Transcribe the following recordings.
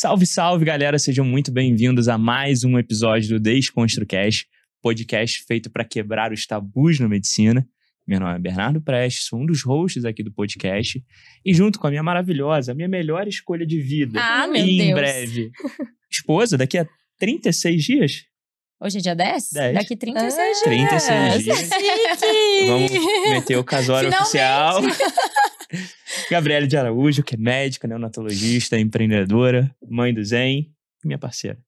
Salve, salve, galera! Sejam muito bem-vindos a mais um episódio do DesconstruCast, podcast feito para quebrar os tabus na medicina. Meu nome é Bernardo Prestes, sou um dos hosts aqui do podcast. E junto com a minha maravilhosa, a minha melhor escolha de vida, Ah, meu em Deus. breve, esposa, daqui a 36 dias? Hoje é dia 10? 10. Daqui 36 dias. 36 dias. Vamos meter o casório oficial. Gabriele de Araújo, que é médica, neonatologista, empreendedora, mãe do Zen, minha parceira.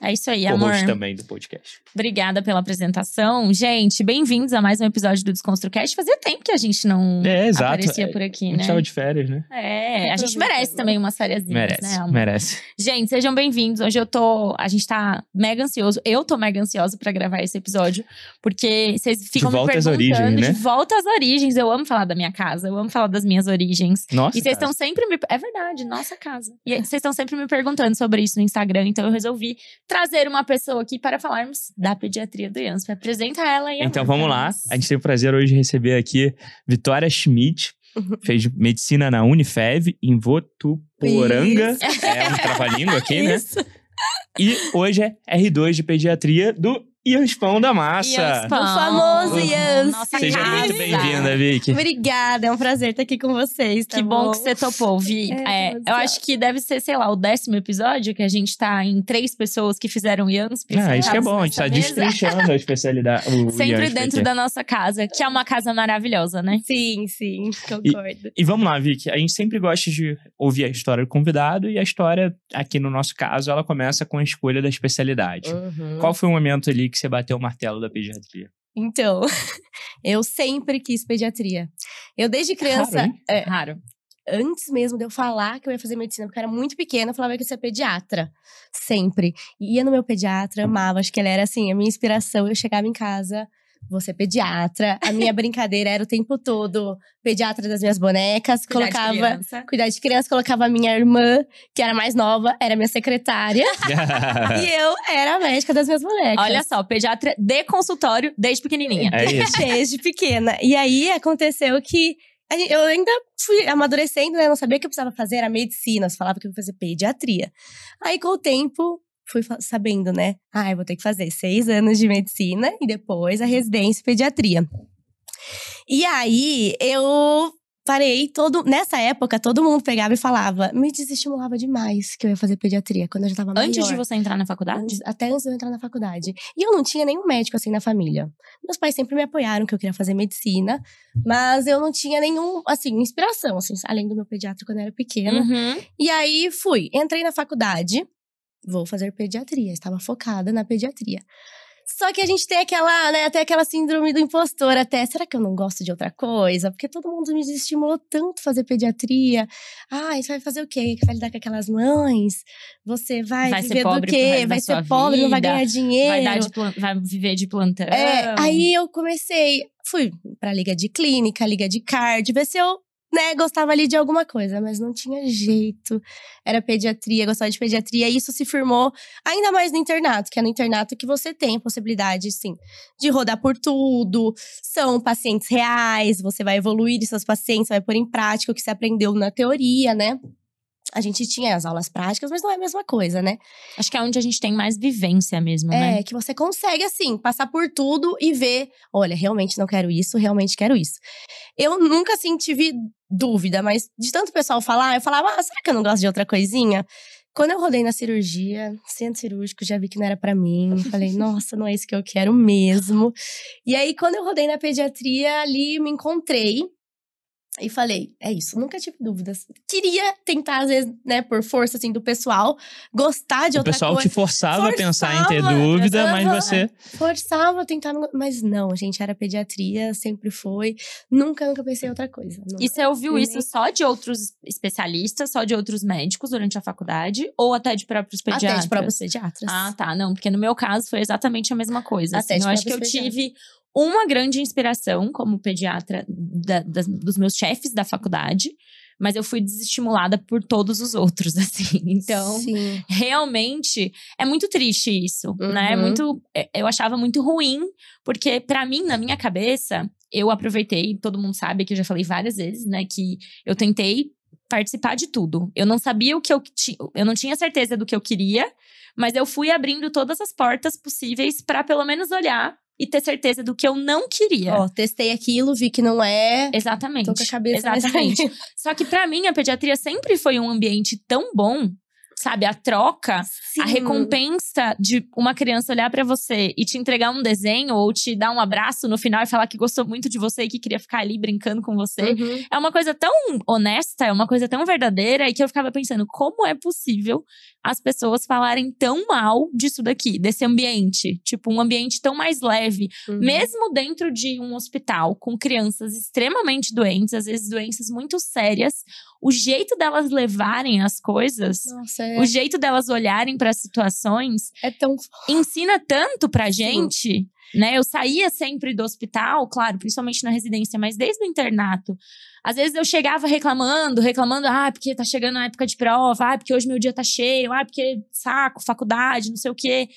É isso aí, amor. Co-host também do podcast. Obrigada pela apresentação. Gente, bem-vindos a mais um episódio do DesconstruCast. Fazia tempo que a gente não É, exato. aparecia por A aqui, gente né? tava de férias, né? É, a gente merece também umas férias, Merece, né, amor? merece. Gente, sejam bem-vindos. Hoje eu tô. A gente tá mega ansioso. Eu tô mega ansiosa pra gravar esse episódio, porque vocês ficam volta me às perguntando. origens, né? De volta às origens. Eu amo falar da minha casa, eu amo falar das minhas origens. Nossa, E vocês estão sempre me. É verdade, nossa casa. E vocês estão sempre me perguntando sobre isso no Instagram, então eu resolvi trazer uma pessoa aqui para falarmos da pediatria do IANSP. Apresenta ela e Então vamos lá. A gente tem o prazer hoje de receber aqui Vitória Schmidt. Fez medicina na Unifev, em Votuporanga. É um trava-língua aqui, né? Isso. E hoje é R2 de pediatria do Iaspão da Massa. Iaspão. O famoso. Nossa Seja casa. muito bem-vinda, Vicky. Obrigada, é um prazer estar aqui com vocês. tá Que bom que você topou, Vi. É, É, eu acho que deve ser, sei lá, o décimo episódio que a gente tá em três pessoas que fizeram IANSP. Ah, isso que é bom, a gente tá mesa. destrinchando a especialidade. o Sempre IASP dentro aqui. da nossa casa, que é uma casa maravilhosa, né? Sim, sim, concordo. E vamos lá, Vicky. A gente sempre gosta de ouvir a história do convidado e a história, aqui no nosso caso, ela começa com a escolha da especialidade. Uhum. Qual foi o momento ali que você bateu o martelo da pediatria? Então, eu sempre quis pediatria. Eu desde criança, Raro, hein? é, Raro. antes mesmo de eu falar que eu ia fazer medicina, porque eu era muito pequena, eu falava que eu ia ser pediatra. Sempre. E ia no meu pediatra, amava, acho que ele era assim, a minha inspiração. Eu chegava em casa, vou ser pediatra. A minha brincadeira era o tempo todo pediatra das minhas bonecas, Cuidar de colocava. criança. Cuidar de criança, colocava a minha irmã, que era mais nova, era minha secretária. e eu era a médica das minhas bonecas. Olha só, pediatra de consultório desde pequenininha. É isso. Desde pequena. E aí aconteceu que eu ainda fui amadurecendo, né? Não sabia o que eu precisava fazer, era medicina. Você falava que eu ia fazer pediatria. Aí, com o tempo, fui sabendo, né? Ah, eu vou ter que fazer seis anos de medicina e depois a residência em pediatria. E aí, eu parei todo. Nessa época, todo mundo pegava e falava, me desestimulava demais que eu ia fazer pediatria quando eu já tava maior. Antes de você entrar na faculdade? Antes- até antes de eu entrar na faculdade. E eu não tinha nenhum médico assim na família. Meus pais sempre me apoiaram que eu queria fazer medicina, mas eu não tinha nenhum, assim, inspiração, assim, além do meu pediatra quando eu era pequena. Uhum. E aí fui, entrei na faculdade, vou fazer pediatria, estava focada na pediatria. Só que a gente tem aquela, né, até aquela síndrome do impostor até. Será que eu não gosto de outra coisa? Porque todo mundo me estimulou tanto fazer pediatria. Ah, você vai fazer o quê? Vai lidar com aquelas mães? Você vai, Vai viver do quê? Vai ser pobre, não vai vida, ganhar dinheiro. Vai, dar de vai viver de plantão. É, aí eu comecei, fui pra liga de clínica, liga de card, ver se eu, né, gostava ali de alguma coisa, mas não tinha jeito. Era pediatria, gostava de pediatria, e isso se firmou ainda mais no internato, que é no internato que você tem a possibilidade, sim, de rodar por tudo. São pacientes reais, você vai evoluir seus pacientes, vai pôr em prática o que você aprendeu na teoria, né? A gente tinha as aulas práticas, mas não é a mesma coisa, né? Acho que é onde a gente tem mais vivência mesmo, né? É, que você consegue, assim, passar por tudo e ver: olha, realmente não quero isso, realmente quero isso. Eu nunca, assim, tive dúvida, mas de tanto pessoal falar, eu falava: ah, será que eu não gosto de outra coisinha? Quando eu rodei na cirurgia, centro cirúrgico, já vi que não era pra mim. Falei, nossa, não é isso que eu quero mesmo. E aí, quando eu rodei na pediatria, ali me encontrei. E falei, é isso, nunca tive dúvidas. Queria tentar, às vezes, né, por força, assim, do pessoal, gostar de O outra pessoal coisa. te forçava, a pensar em ter Forçava, dúvida, mas você. Forçava a tentar, mas não, gente, era pediatria, sempre foi. Nunca, nunca pensei em outra coisa. nunca. E você ouviu Nem- isso só de outros especialistas, só de outros médicos durante a faculdade? Ou até de próprios pediatras? Até de próprios pediatras. Ah, tá. Não, porque no meu caso foi exatamente a mesma coisa. Até assim. de eu acho que eu próprios tive uma grande inspiração como pediatra da- dos meus chefes da faculdade, mas eu fui desestimulada por todos os outros, assim. Então, Sim. realmente é muito triste isso, né? É Uhum. Muito, é, eu achava muito ruim, porque pra mim, na minha cabeça, eu aproveitei, todo mundo sabe que eu já falei várias vezes, né, que eu tentei participar de tudo. Eu não sabia o que eu tinha, eu não tinha certeza do que eu queria, mas eu fui abrindo todas as portas possíveis para pelo menos olhar e ter certeza do que eu não queria. Ó, testei aquilo, vi que não é. Exatamente. Tô com a cabeça Exatamente. Só que pra mim a pediatria sempre foi um ambiente tão bom, sabe? A troca, Sim. a recompensa de uma criança olhar pra você e te entregar um desenho ou te dar um abraço no final e falar que gostou muito de você e que queria ficar ali brincando com você. Uhum. É uma coisa tão honesta, é uma coisa tão verdadeira e que eu ficava pensando, como é possível as pessoas falarem tão mal disso daqui, desse ambiente? Tipo, um ambiente tão mais leve, Uhum. mesmo dentro de um hospital com crianças extremamente doentes, às vezes doenças muito sérias, o jeito delas levarem as coisas, Nossa, é, o jeito delas olharem para as situações, é tão. ensina tanto pra gente, né? Eu saía sempre do hospital, claro, principalmente na residência, mas desde o internato. Às vezes eu chegava reclamando, reclamando, ah, porque tá chegando a época de prova, ah, porque hoje meu dia tá cheio, ah, porque saco, faculdade, não sei o quê.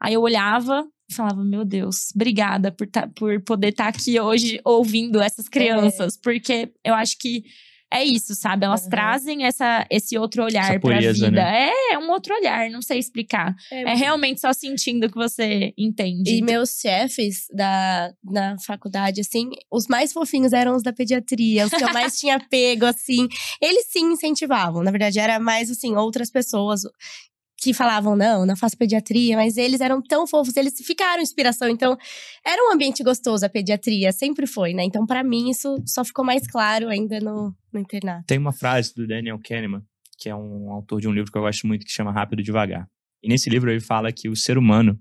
Aí eu olhava e falava, meu Deus, obrigada por, tá, por poder estar aqui hoje ouvindo essas crianças, porque eu acho que é isso, sabe? Elas Uhum. trazem essa, esse outro olhar Essa pra pureza, vida. né? É, é um outro olhar, não sei explicar. É realmente só sentindo que você entende. E meus chefes da, na faculdade, assim, os mais fofinhos eram os da pediatria, os que eu mais tinha pego, assim. Eles sim incentivavam. Na verdade, era mais, assim, outras pessoas que falavam, não, não faço pediatria, mas eles eram tão fofos, eles ficaram inspiração. Então, era um ambiente gostoso a pediatria, sempre foi, né? Então, pra mim, isso só ficou mais claro ainda no, no internato. Tem uma frase do Daniel Kahneman, que é um autor de um livro que eu gosto muito, que chama Rápido e Devagar. E nesse livro ele fala que o ser humano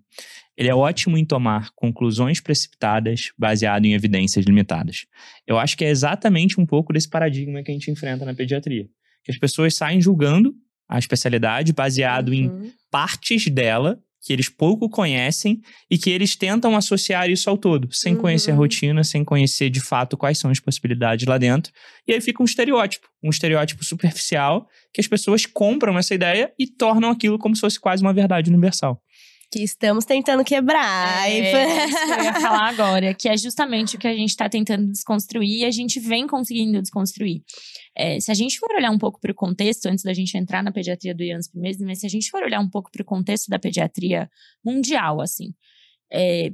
ele é ótimo em tomar conclusões precipitadas baseado em evidências limitadas. Eu acho que é exatamente um pouco desse paradigma que a gente enfrenta na pediatria. Que as pessoas saem julgando a especialidade baseado em Uhum. partes dela que eles pouco conhecem e que eles tentam associar isso ao todo, sem Uhum. conhecer a rotina, sem conhecer de fato quais são as possibilidades lá dentro. E aí fica um estereótipo, um estereótipo superficial que as pessoas compram essa ideia e tornam aquilo como se fosse quase uma verdade universal. Que estamos tentando quebrar. É, isso que eu ia falar agora, que é justamente o que a gente está tentando desconstruir e a gente vem conseguindo desconstruir. É, se a gente for olhar um pouco para o contexto, antes da gente entrar na pediatria do IANSP mesmo, mas se a gente for olhar um pouco para o contexto da pediatria mundial, assim, é,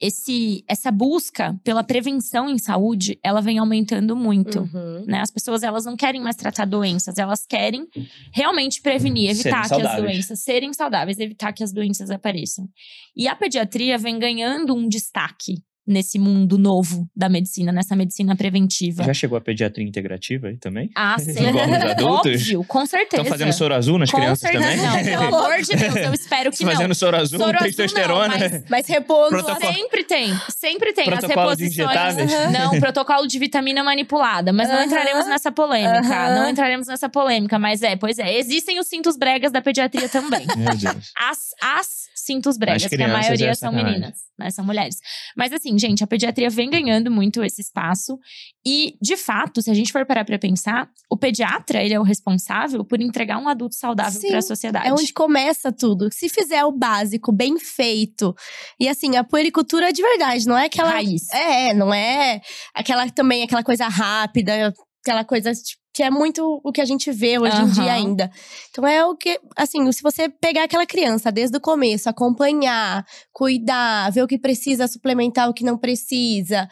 esse, essa busca pela prevenção em saúde, ela vem aumentando muito. Uhum. Né? As pessoas elas não querem mais tratar doenças, elas querem realmente prevenir, Serem evitar que as saudáveis. doenças serem saudáveis, evitar que as doenças apareçam. E a pediatria vem ganhando um destaque nesse mundo novo da medicina, nessa medicina preventiva. Já chegou a pediatria integrativa aí também? Ah, sim. Igual nos adultos? Óbvio, com certeza. Estão fazendo soro azul nas com crianças certeza. também? Não, pelo amor de Deus, eu espero que não. Fazendo soro azul, Soro azul testosterona. não, mas- Mas repondo Protocolo- Sempre tem, sempre tem. Protocolo As de reposições. Aham. Não, protocolo de vitamina manipulada. Mas não Aham. entraremos nessa polêmica. Aham. Não entraremos nessa polêmica. Mas é, pois é. Existem os cintos bregas da pediatria também. Meu Deus. As, as cintos bregas, As que a crianças maioria é são sacanagem. meninas, né? São mulheres. Mas assim, gente, a pediatria vem ganhando muito esse espaço. E, de fato, se a gente for parar pra pensar, o pediatra, ele é o responsável por entregar um adulto saudável Sim, para a sociedade. É onde começa tudo. Se fizer o básico bem feito. E assim, a puericultura é de verdade, não é aquela. Raiz. É, não é aquela também aquela coisa rápida, aquela coisa tipo, que é muito o que a gente vê hoje em Aham. dia ainda. Então é o que, assim, se você pegar aquela criança desde o começo, acompanhar, cuidar, ver o que precisa suplementar, o que não precisa.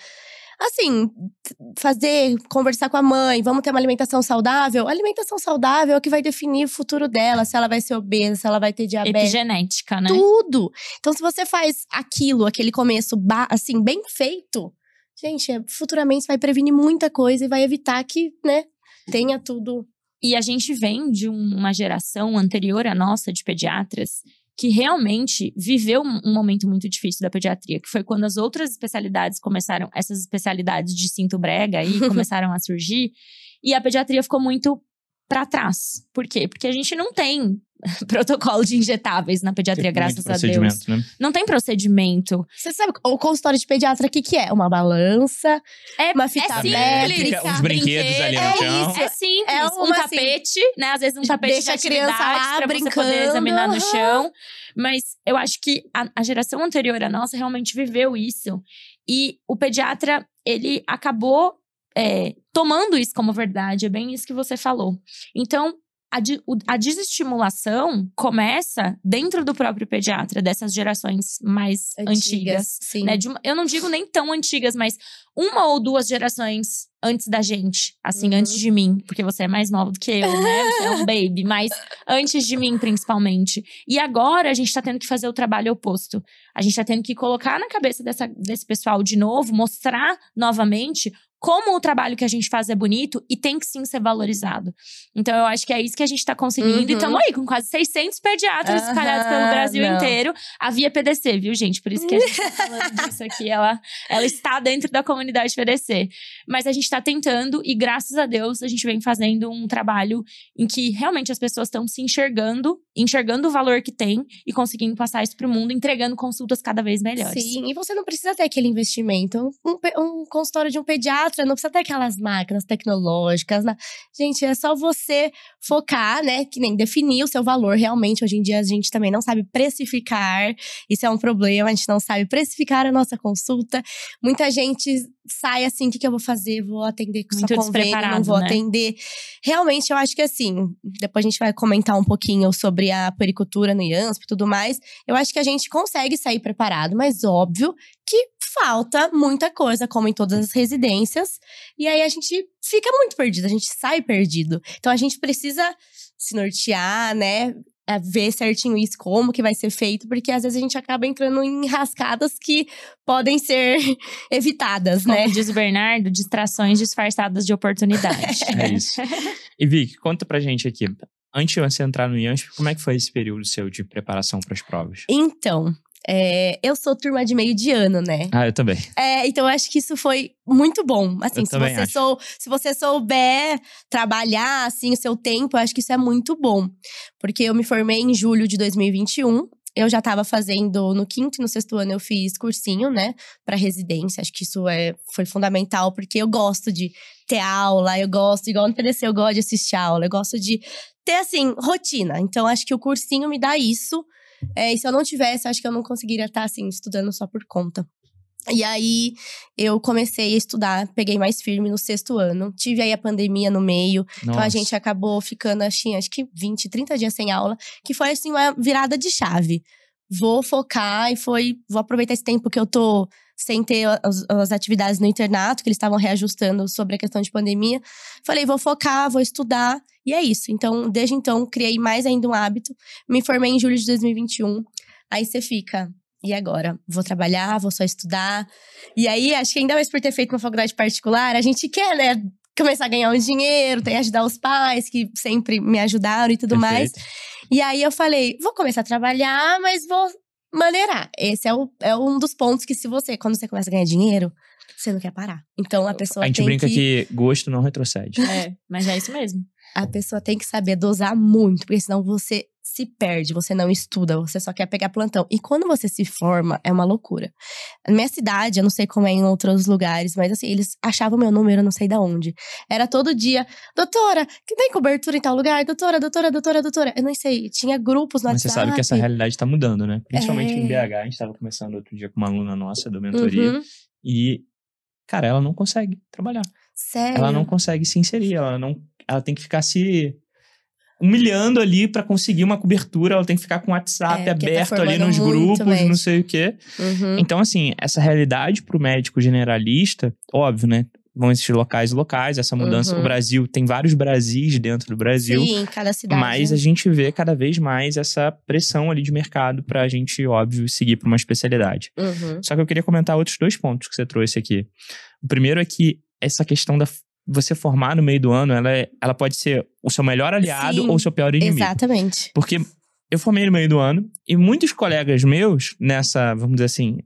Assim, fazer, conversar com a mãe, vamos ter uma alimentação saudável. A alimentação saudável é o que vai definir o futuro dela, se ela vai ser obesa, se ela vai ter diabetes. Epigenética, né? Tudo. Então, se você faz aquilo, aquele começo, assim, bem feito, gente, é- futuramente vai prevenir muita coisa e vai evitar que, né, tenha tudo. E a gente vem de um- uma geração anterior à nossa de pediatras que realmente viveu um, um momento muito difícil da pediatria, que foi quando as outras especialidades começaram, essas especialidades de cinto brega aí começaram a surgir, e a pediatria ficou muito para trás. Por quê? Porque a gente não tem protocolo de injetáveis na pediatria, Tem graças a Deus. procedimento, né? Não tem procedimento. Você sabe o consultório de pediatra, o que, que é? Uma balança, É, uma fita é simples. métrica. Uns brinquedos ali no É chão. isso. É simples. É um uma, assim, tapete, né? Às vezes um tapete deixa de a criança lá pra você brincando, poder examinar no chão. Mas eu acho que a, a geração anterior à nossa realmente viveu isso. E o pediatra, ele acabou é, tomando isso como verdade. É bem isso que você falou. Então, a, a, desestimulação começa dentro do próprio pediatra, dessas gerações mais antigas. antigas né? uma, eu não digo nem tão antigas, mas uma ou duas gerações antes da gente, assim, uhum. antes de mim, porque você é mais nova do que eu, né? Você é um baby, mas antes de mim, principalmente. E agora a gente tá tendo que fazer o trabalho oposto. A gente tá tendo que colocar na cabeça dessa, desse pessoal de novo, mostrar novamente como o trabalho que a gente faz é bonito e tem que sim ser valorizado. Então eu acho que é isso que a gente tá conseguindo. Uhum. E estamos aí com quase 600 pediatras uhum. espalhados pelo Brasil não. inteiro. A Via PDC, viu, gente? Por isso que a gente tá falando disso aqui. Ela, ela está dentro da comunidade PDC. Mas a gente tá tentando e graças a Deus a gente vem fazendo um trabalho em que realmente as pessoas estão se enxergando, enxergando o valor que tem e conseguindo passar isso pro mundo, entregando consultas cada vez melhores. Sim, e você não precisa ter aquele investimento. Um, um consultório de um pediatra não precisa ter aquelas máquinas tecnológicas. Né? Gente, é só você focar, né? Que nem definir o seu valor realmente. Hoje em dia a gente também não sabe precificar. Isso é um problema, a gente não sabe precificar a nossa consulta. Muita gente sai assim, o que, que eu vou fazer? Vou atender com Muito só convênio, não vou né? atender. Realmente, eu acho que assim, depois a gente vai comentar um pouquinho sobre a pericultura no IANSP e tudo mais. Eu acho que a gente consegue sair preparado, mas óbvio que falta muita coisa, como em todas as residências. E aí a gente fica muito perdido, a gente sai perdido. Então a gente precisa se nortear, né? É, ver certinho isso, como que vai ser feito, porque às vezes a gente acaba entrando em rascadas que podem ser evitadas, como né? diz o Bernardo, distrações disfarçadas de oportunidade. é isso. E Vic, conta pra gente aqui. Antes de você entrar no IANSP, como é que foi esse período seu de preparação para as provas? Então, é, eu sou turma de meio de ano, né? Ah, eu também. É, então eu acho que isso foi muito bom. Assim, se você, sou, se você souber trabalhar assim o seu tempo, eu acho que isso é muito bom. Porque eu me formei em julho de 2021. Eu já estava fazendo no quinto e no sexto ano eu fiz cursinho, né, para residência. Acho que isso é foi fundamental porque eu gosto de ter aula, eu gosto igual no PDC, eu gosto de assistir aula, eu gosto de ter assim rotina. Então acho que o cursinho me dá isso é, e se eu não tivesse, acho que eu não conseguiria estar, assim, estudando só por conta. E aí eu comecei a estudar, peguei mais firme no sexto ano. Tive aí a pandemia no meio. Nossa. Então a gente acabou ficando, assim, acho que 20, 30 dias sem aula, que foi assim uma virada de chave. Vou focar e foi. Vou aproveitar esse tempo que eu tô sem ter as, as atividades no internato, que eles estavam reajustando sobre a questão de pandemia. Falei, vou focar, vou estudar, e é isso. Então, desde então, criei mais ainda um hábito. Me formei em julho de 2021. Aí você fica, e agora? Vou trabalhar, vou só estudar. E aí, acho que ainda mais por ter feito uma faculdade particular, a gente quer, né? Começar a ganhar um dinheiro, tem ajudar os pais, que sempre me ajudaram e tudo Perfeito. mais. E aí eu falei, vou começar a trabalhar, mas vou maneirar. Esse é, o, é um dos pontos que, se você, quando você começa a ganhar dinheiro, você não quer parar. Então a pessoa. A gente brinca que... que gosto não retrocede. É, mas é isso mesmo. A pessoa tem que saber dosar muito, porque senão você se perde, você não estuda, você só quer pegar plantão. E quando você se forma, é uma loucura. Na minha cidade, eu não sei como é em outros lugares, mas assim, eles achavam meu número, eu não sei de onde. Era todo dia, doutora, que tem cobertura em tal lugar? Doutora, doutora, doutora, doutora. Eu não sei, tinha grupos no mas WhatsApp. Mas você sabe que essa realidade tá mudando, né? Principalmente é... em BH. A gente tava conversando outro dia com uma aluna nossa do mentoria. Uhum. E, cara, ela não consegue trabalhar. Sério? Ela não consegue se inserir, ela não. Ela tem que ficar se humilhando ali para conseguir uma cobertura, ela tem que ficar com o WhatsApp é, tá aberto tá ali nos grupos, médico. não sei o quê. Uhum. Então, assim, essa realidade para o médico generalista, óbvio, né? Vão existir locais locais, essa mudança. Uhum. O Brasil tem vários Brasis dentro do Brasil. Sim, cada cidade. Mas a gente vê cada vez mais essa pressão ali de mercado para a gente, óbvio, seguir para uma especialidade. Uhum. Só que eu queria comentar outros dois pontos que você trouxe aqui. O primeiro é que essa questão da você formar no meio do ano, ela, é, ela pode ser o seu melhor aliado Sim, ou o seu pior inimigo. Exatamente. Porque eu formei no meio do ano e muitos colegas meus, nessa, vamos dizer assim,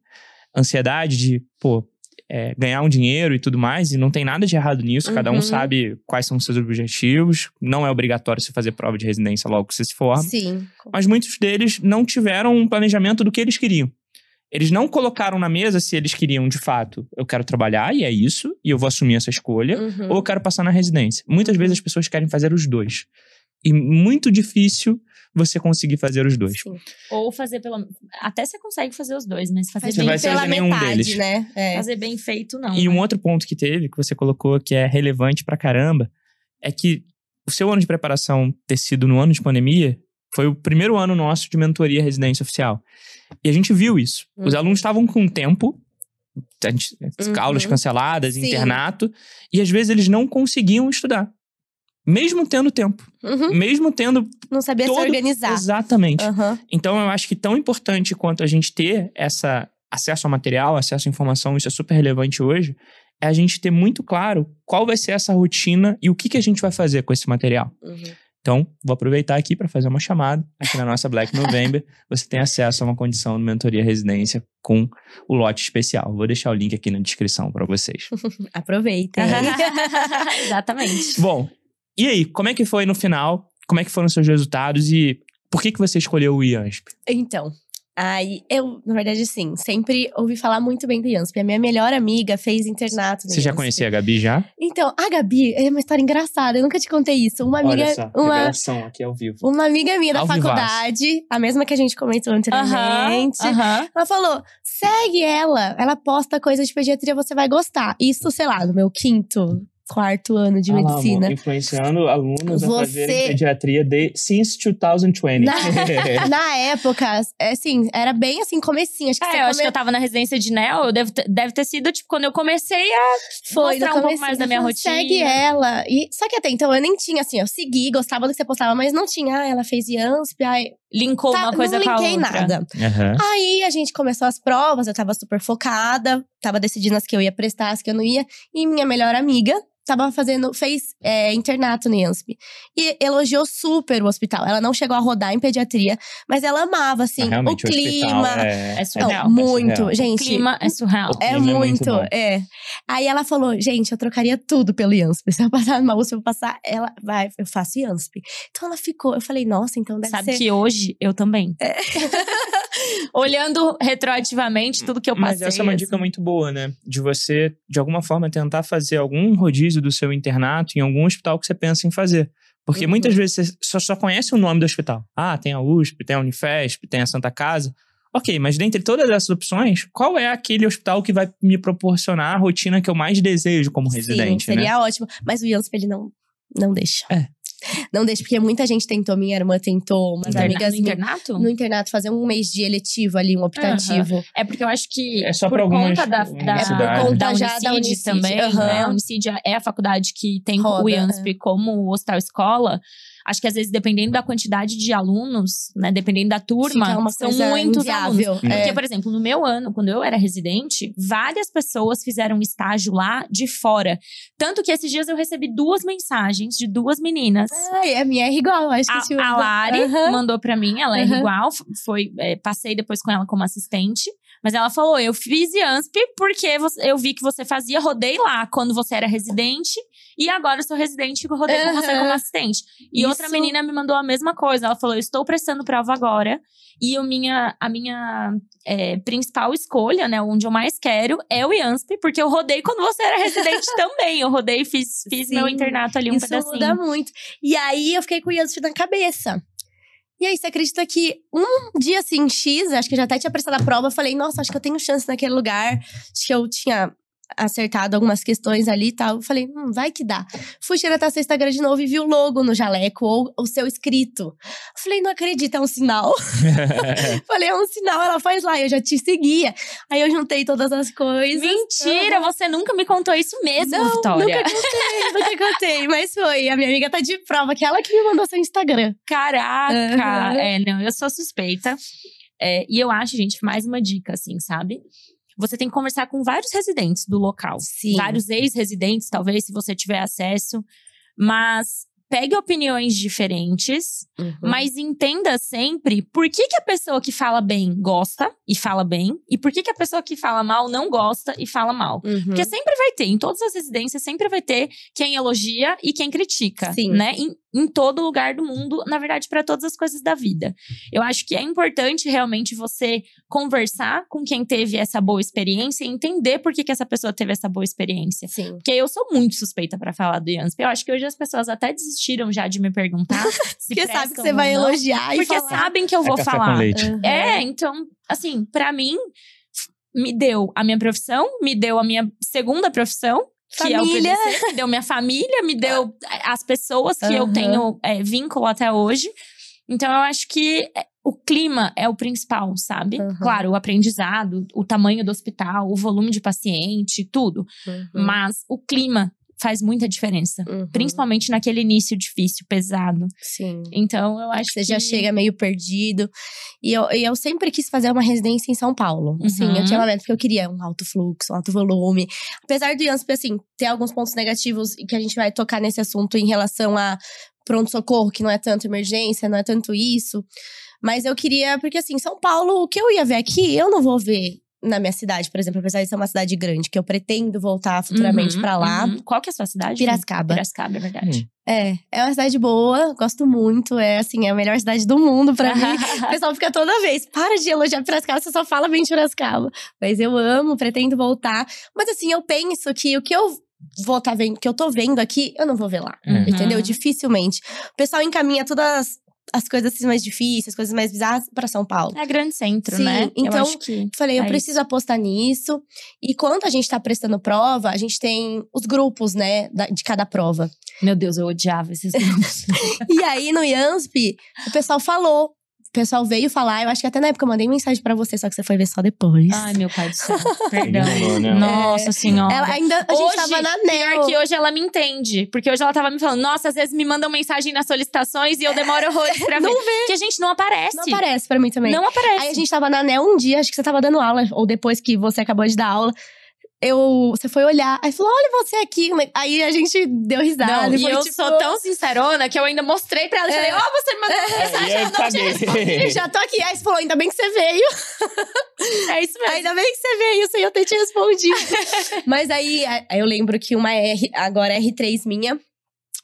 ansiedade de, pô, é, ganhar um dinheiro e tudo mais, e não tem nada de errado nisso, uhum. cada um uhum. sabe quais são os seus objetivos, não é obrigatório você fazer prova de residência logo que você se forma. Sim. Mas muitos deles não tiveram um planejamento do que eles queriam. Eles não colocaram na mesa se eles queriam, de fato, eu quero trabalhar e é isso, e eu vou assumir essa escolha, uhum. ou eu quero passar na residência. Muitas vezes as pessoas querem fazer os dois. e muito difícil você conseguir fazer os dois. Sim. Ou fazer pelo. Até você consegue fazer os dois, mas fazer Faz Você bem, vai pela fazer nenhum metade, deles. né? É. fazer bem feito, não. E um né? outro ponto que teve, que você colocou, que é relevante pra caramba, é que o seu ano de preparação ter sido no ano de pandemia foi o primeiro ano nosso de mentoria residência oficial. E a gente viu isso. Os Uhum. alunos estavam com tempo, a gente- Uhum. aulas canceladas, Sim. internato, e às vezes eles não conseguiam estudar. Mesmo tendo tempo. Uhum. Mesmo tendo. Não sabia Todo- se organizar. Exatamente. Então, eu acho que tão importante quanto a gente ter essa acesso ao material, acesso à informação, isso é super relevante hoje, é a gente ter muito claro qual vai ser essa rotina e o que, que a gente vai fazer com esse material. Uhum. Então, vou aproveitar aqui para fazer uma chamada. Aqui na nossa Black November, você tem acesso a uma condição de mentoria residência com o lote especial. Vou deixar o link aqui na descrição para vocês. Aproveitem. Exatamente. Bom, e aí, como é que foi no final? Como é que foram os seus resultados e por que, que você escolheu o IANSP? Então, aí eu, na verdade, sim, sempre ouvi falar muito bem do Yansp. A minha melhor amiga fez internato Você já conhecia a Gabi já? Então, a Gabi é uma história engraçada, eu nunca te contei isso. Uma amiga, uma, revelação aqui ao vivo. uma amiga minha da Ao vivaço. faculdade, a mesma que a gente comentou anteriormente. aham. Ela falou: segue ela. Ela posta coisa de pediatria, você vai gostar. Isso, sei lá, no meu quinto, quarto ano de Ah lá, medicina. amor, influenciando alunos a Você- fazerem pediatria de, since 2020. Na- Na época, é, assim, era bem assim, comecinho. Acho que É, você eu acho que come- eu tava na residência de Nel, eu devo ter- deve ter sido, tipo, quando eu comecei a Foi, mostrar um pouco mais da minha rotina. Segue ela. E, só que até então eu nem tinha, assim, eu segui, gostava do que você postava, mas não tinha. Ah, ela fez Yansp, ai, linkou tá, uma coisa não com a linkei outra. nada. Aham. Aí a gente começou as provas, eu tava super focada, tava decidindo as que eu ia prestar, as que eu não ia. E minha melhor amiga tava fazendo, fez é, internato no IANSP. E elogiou super o hospital. Ela não chegou a rodar em pediatria, mas ela amava, assim, Ah, o clima. hospital é, É surreal. Não, muito, surreal. O gente. clima é surreal. O É clima é muito muito, bom. é. Aí ela falou, gente, eu trocaria tudo pelo IANSP. Se eu passar numa USP, eu vou passar, ela vai, eu faço IANSP. Então ela ficou, eu falei, nossa, então deve Sabe ser. que hoje eu também. Olhando retroativamente tudo que eu passei. Mas essa é uma dica assim. muito boa, né? De você, de alguma forma, tentar fazer algum rodízio do seu internato em algum hospital que você pensa em fazer. Porque Uhum. muitas vezes você só, só conhece o nome do hospital. Ah, tem a USP, tem a Unifesp, tem a Santa Casa. Ok, mas dentre todas essas opções, qual é aquele hospital que vai me proporcionar a rotina que eu mais desejo como residente, Sim, seria né? ótimo. Mas o IANSP, ele não, não deixa. É. Não deixa, porque muita gente tentou. Minha irmã tentou, umas Interna- amigas no internato? no internato fazer um mês de eletivo ali, um optativo. É porque eu acho que É só por conta da, da, universidades. da, Por conta da já da Unicid, também, aham. né? A Unicid é a faculdade que tem Roda, o IANSP como hostal escola. Acho que às vezes, dependendo da quantidade de alunos, né? Dependendo da turma, são muitos alunos. inviável. Hum. É. Porque, por exemplo, no meu ano, quando eu era residente, várias pessoas fizeram estágio lá de fora. Tanto que esses dias eu recebi duas mensagens de duas meninas. Ai, a minha é igual, acho que A, a Lari Aham. mandou pra mim, ela é Aham. igual, foi, é, passei depois com ela como assistente. Mas ela falou: eu fiz IANSP porque eu vi que você fazia, rodei lá quando você era residente, e agora eu sou residente e rodei com você como assistente. E Isso- outra menina me mandou a mesma coisa. Ela falou: eu estou prestando prova agora, e o minha, a minha é, principal escolha, né, onde eu mais quero, é o IANSP, porque eu rodei quando você era residente também. Eu rodei e fiz, fiz meu internato ali um Isso pedacinho. muda muito. E aí eu fiquei com o IANSP na cabeça. E aí, você acredita que um dia assim, X, acho que eu já até tinha prestado a prova, eu falei, nossa, acho que eu tenho chance naquele lugar. Acho que eu tinha acertado algumas questões ali e tal. Eu falei, hum, vai que dá. Fui direto seu Instagram de novo e vi o logo no jaleco, ou o seu escrito. Eu falei, não acredito, é um sinal. falei, é um sinal, ela faz lá, eu já te seguia. Aí eu juntei todas as coisas. Mentira, você nunca me contou isso mesmo, Não, Vitória. nunca contei, nunca contei. Mas foi, a minha amiga tá de prova, que ela que me mandou seu Instagram. Caraca! Aham. É, não, eu sou suspeita. É, e eu acho, gente, mais uma dica, assim, sabe? Você tem que conversar com vários residentes do local. Sim. Vários ex-residentes, talvez, se você tiver acesso. Mas pegue opiniões diferentes, Uhum. mas entenda sempre por que, que a pessoa que fala bem gosta e fala bem, e por que, que a pessoa que fala mal não gosta e fala mal. Uhum. Porque sempre vai ter, em todas as residências, sempre vai ter quem elogia e quem critica. Sim. Né? Em, em todo lugar do mundo, na verdade, para todas as coisas da vida. Eu acho que é importante realmente você conversar com quem teve essa boa experiência e entender por que, que essa pessoa teve essa boa experiência. Sim. Porque eu sou muito suspeita para falar do IANSP. Eu acho que hoje as pessoas até desistiram desistiram já de me perguntar. se Porque sabe que você vai não, elogiar e Porque falar. sabem que eu É vou com falar. leite. Uhum. É, então, assim, pra mim, me deu a minha profissão, me deu a minha segunda profissão, que Família. é o PDC, me deu minha família, me deu as pessoas que eu Aham. tenho é, vínculo até hoje. Então, eu acho que é, o clima é o principal, sabe? Aham. Claro, o aprendizado, o tamanho do hospital, o volume de paciente, tudo. Uhum. Mas o clima faz muita diferença. Uhum. Principalmente naquele início difícil, pesado. Sim. Então, eu acho Você que... já chega meio perdido. E eu, eu sempre quis fazer uma residência em São Paulo. Assim, Uhum. eu tinha meta que eu queria um alto fluxo, um alto volume. Apesar do IANSP, assim, ter alguns pontos negativos e que a gente vai tocar nesse assunto em relação a pronto-socorro, que não é tanto emergência, não é tanto isso. Mas eu queria, porque assim, São Paulo, o que eu ia ver aqui, eu não vou ver na minha cidade, por exemplo, apesar de ser uma cidade grande, que eu pretendo voltar futuramente Uhum, pra lá. uhum. Qual que é a sua cidade? Piracicaba. Piracicaba, é verdade. Hum. É, é uma cidade boa, gosto muito. É assim, é a melhor cidade do mundo pra mim. O pessoal fica toda vez, para de elogiar Piracicaba, você só fala bem de Piracicaba. Mas eu amo, pretendo voltar. Mas assim, eu penso que o que eu vou tá vendo, que eu tô vendo aqui, eu não vou ver lá. Uhum. Entendeu? Dificilmente. O pessoal encaminha todas as, as coisas mais difíceis, as coisas mais bizarras pra São Paulo. É grande centro, Sim, né? então- eu acho que Falei, eu É preciso apostar nisso. E quando a gente tá prestando prova, a gente tem os grupos, né, de cada prova. meu Deus, eu odiava esses grupos. E aí, no IANSP, o pessoal falou. O pessoal veio falar, eu acho que até na época eu mandei mensagem pra você, só que você foi ver só depois. Ai, meu pai do céu. Perdão. Né? Nossa senhora. Ela ainda, a gente Hoje, tava na Pior NEL. que hoje ela me entende. Porque hoje ela tava me falando, nossa, às vezes me mandam mensagem nas solicitações e eu demoro horrores pra ver. Não Porque a gente não aparece. Não aparece pra mim também. Não aparece. Aí a gente tava na NEL um dia, acho que você tava dando aula, ou depois que você acabou de dar aula. Eu, você foi olhar, aí falou: olha você aqui. Aí a gente deu risada. Não, e foi eu tipo, sou tão sincerona que eu ainda mostrei pra ela. e É. Falei, ó, você me mandou uma mensagem, eu não te respondi. Já tô aqui. Aí você falou: ainda bem que você veio. É isso mesmo. Ainda bem que você veio, sem eu ter te respondido. Mas aí, eu lembro que uma R, agora R3 minha,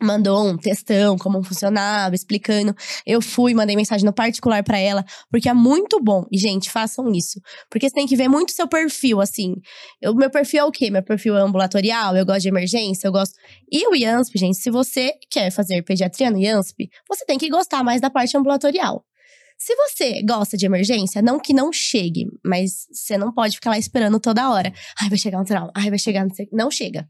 mandou um textão, como funcionava, explicando. Eu fui, mandei mensagem no particular pra ela, porque é muito bom. E, gente, façam isso. Porque você tem que ver muito seu perfil, assim. Meu perfil é o quê? Meu perfil é ambulatorial, eu gosto de emergência, eu gosto. E o IANSP, gente, se você quer fazer pediatria no IANSP, você tem que gostar mais da parte ambulatorial. Se você gosta de emergência, não que não chegue, mas você não pode ficar lá esperando toda hora. Ai, vai chegar um trauma. Ai, vai chegar não sei. Não chega.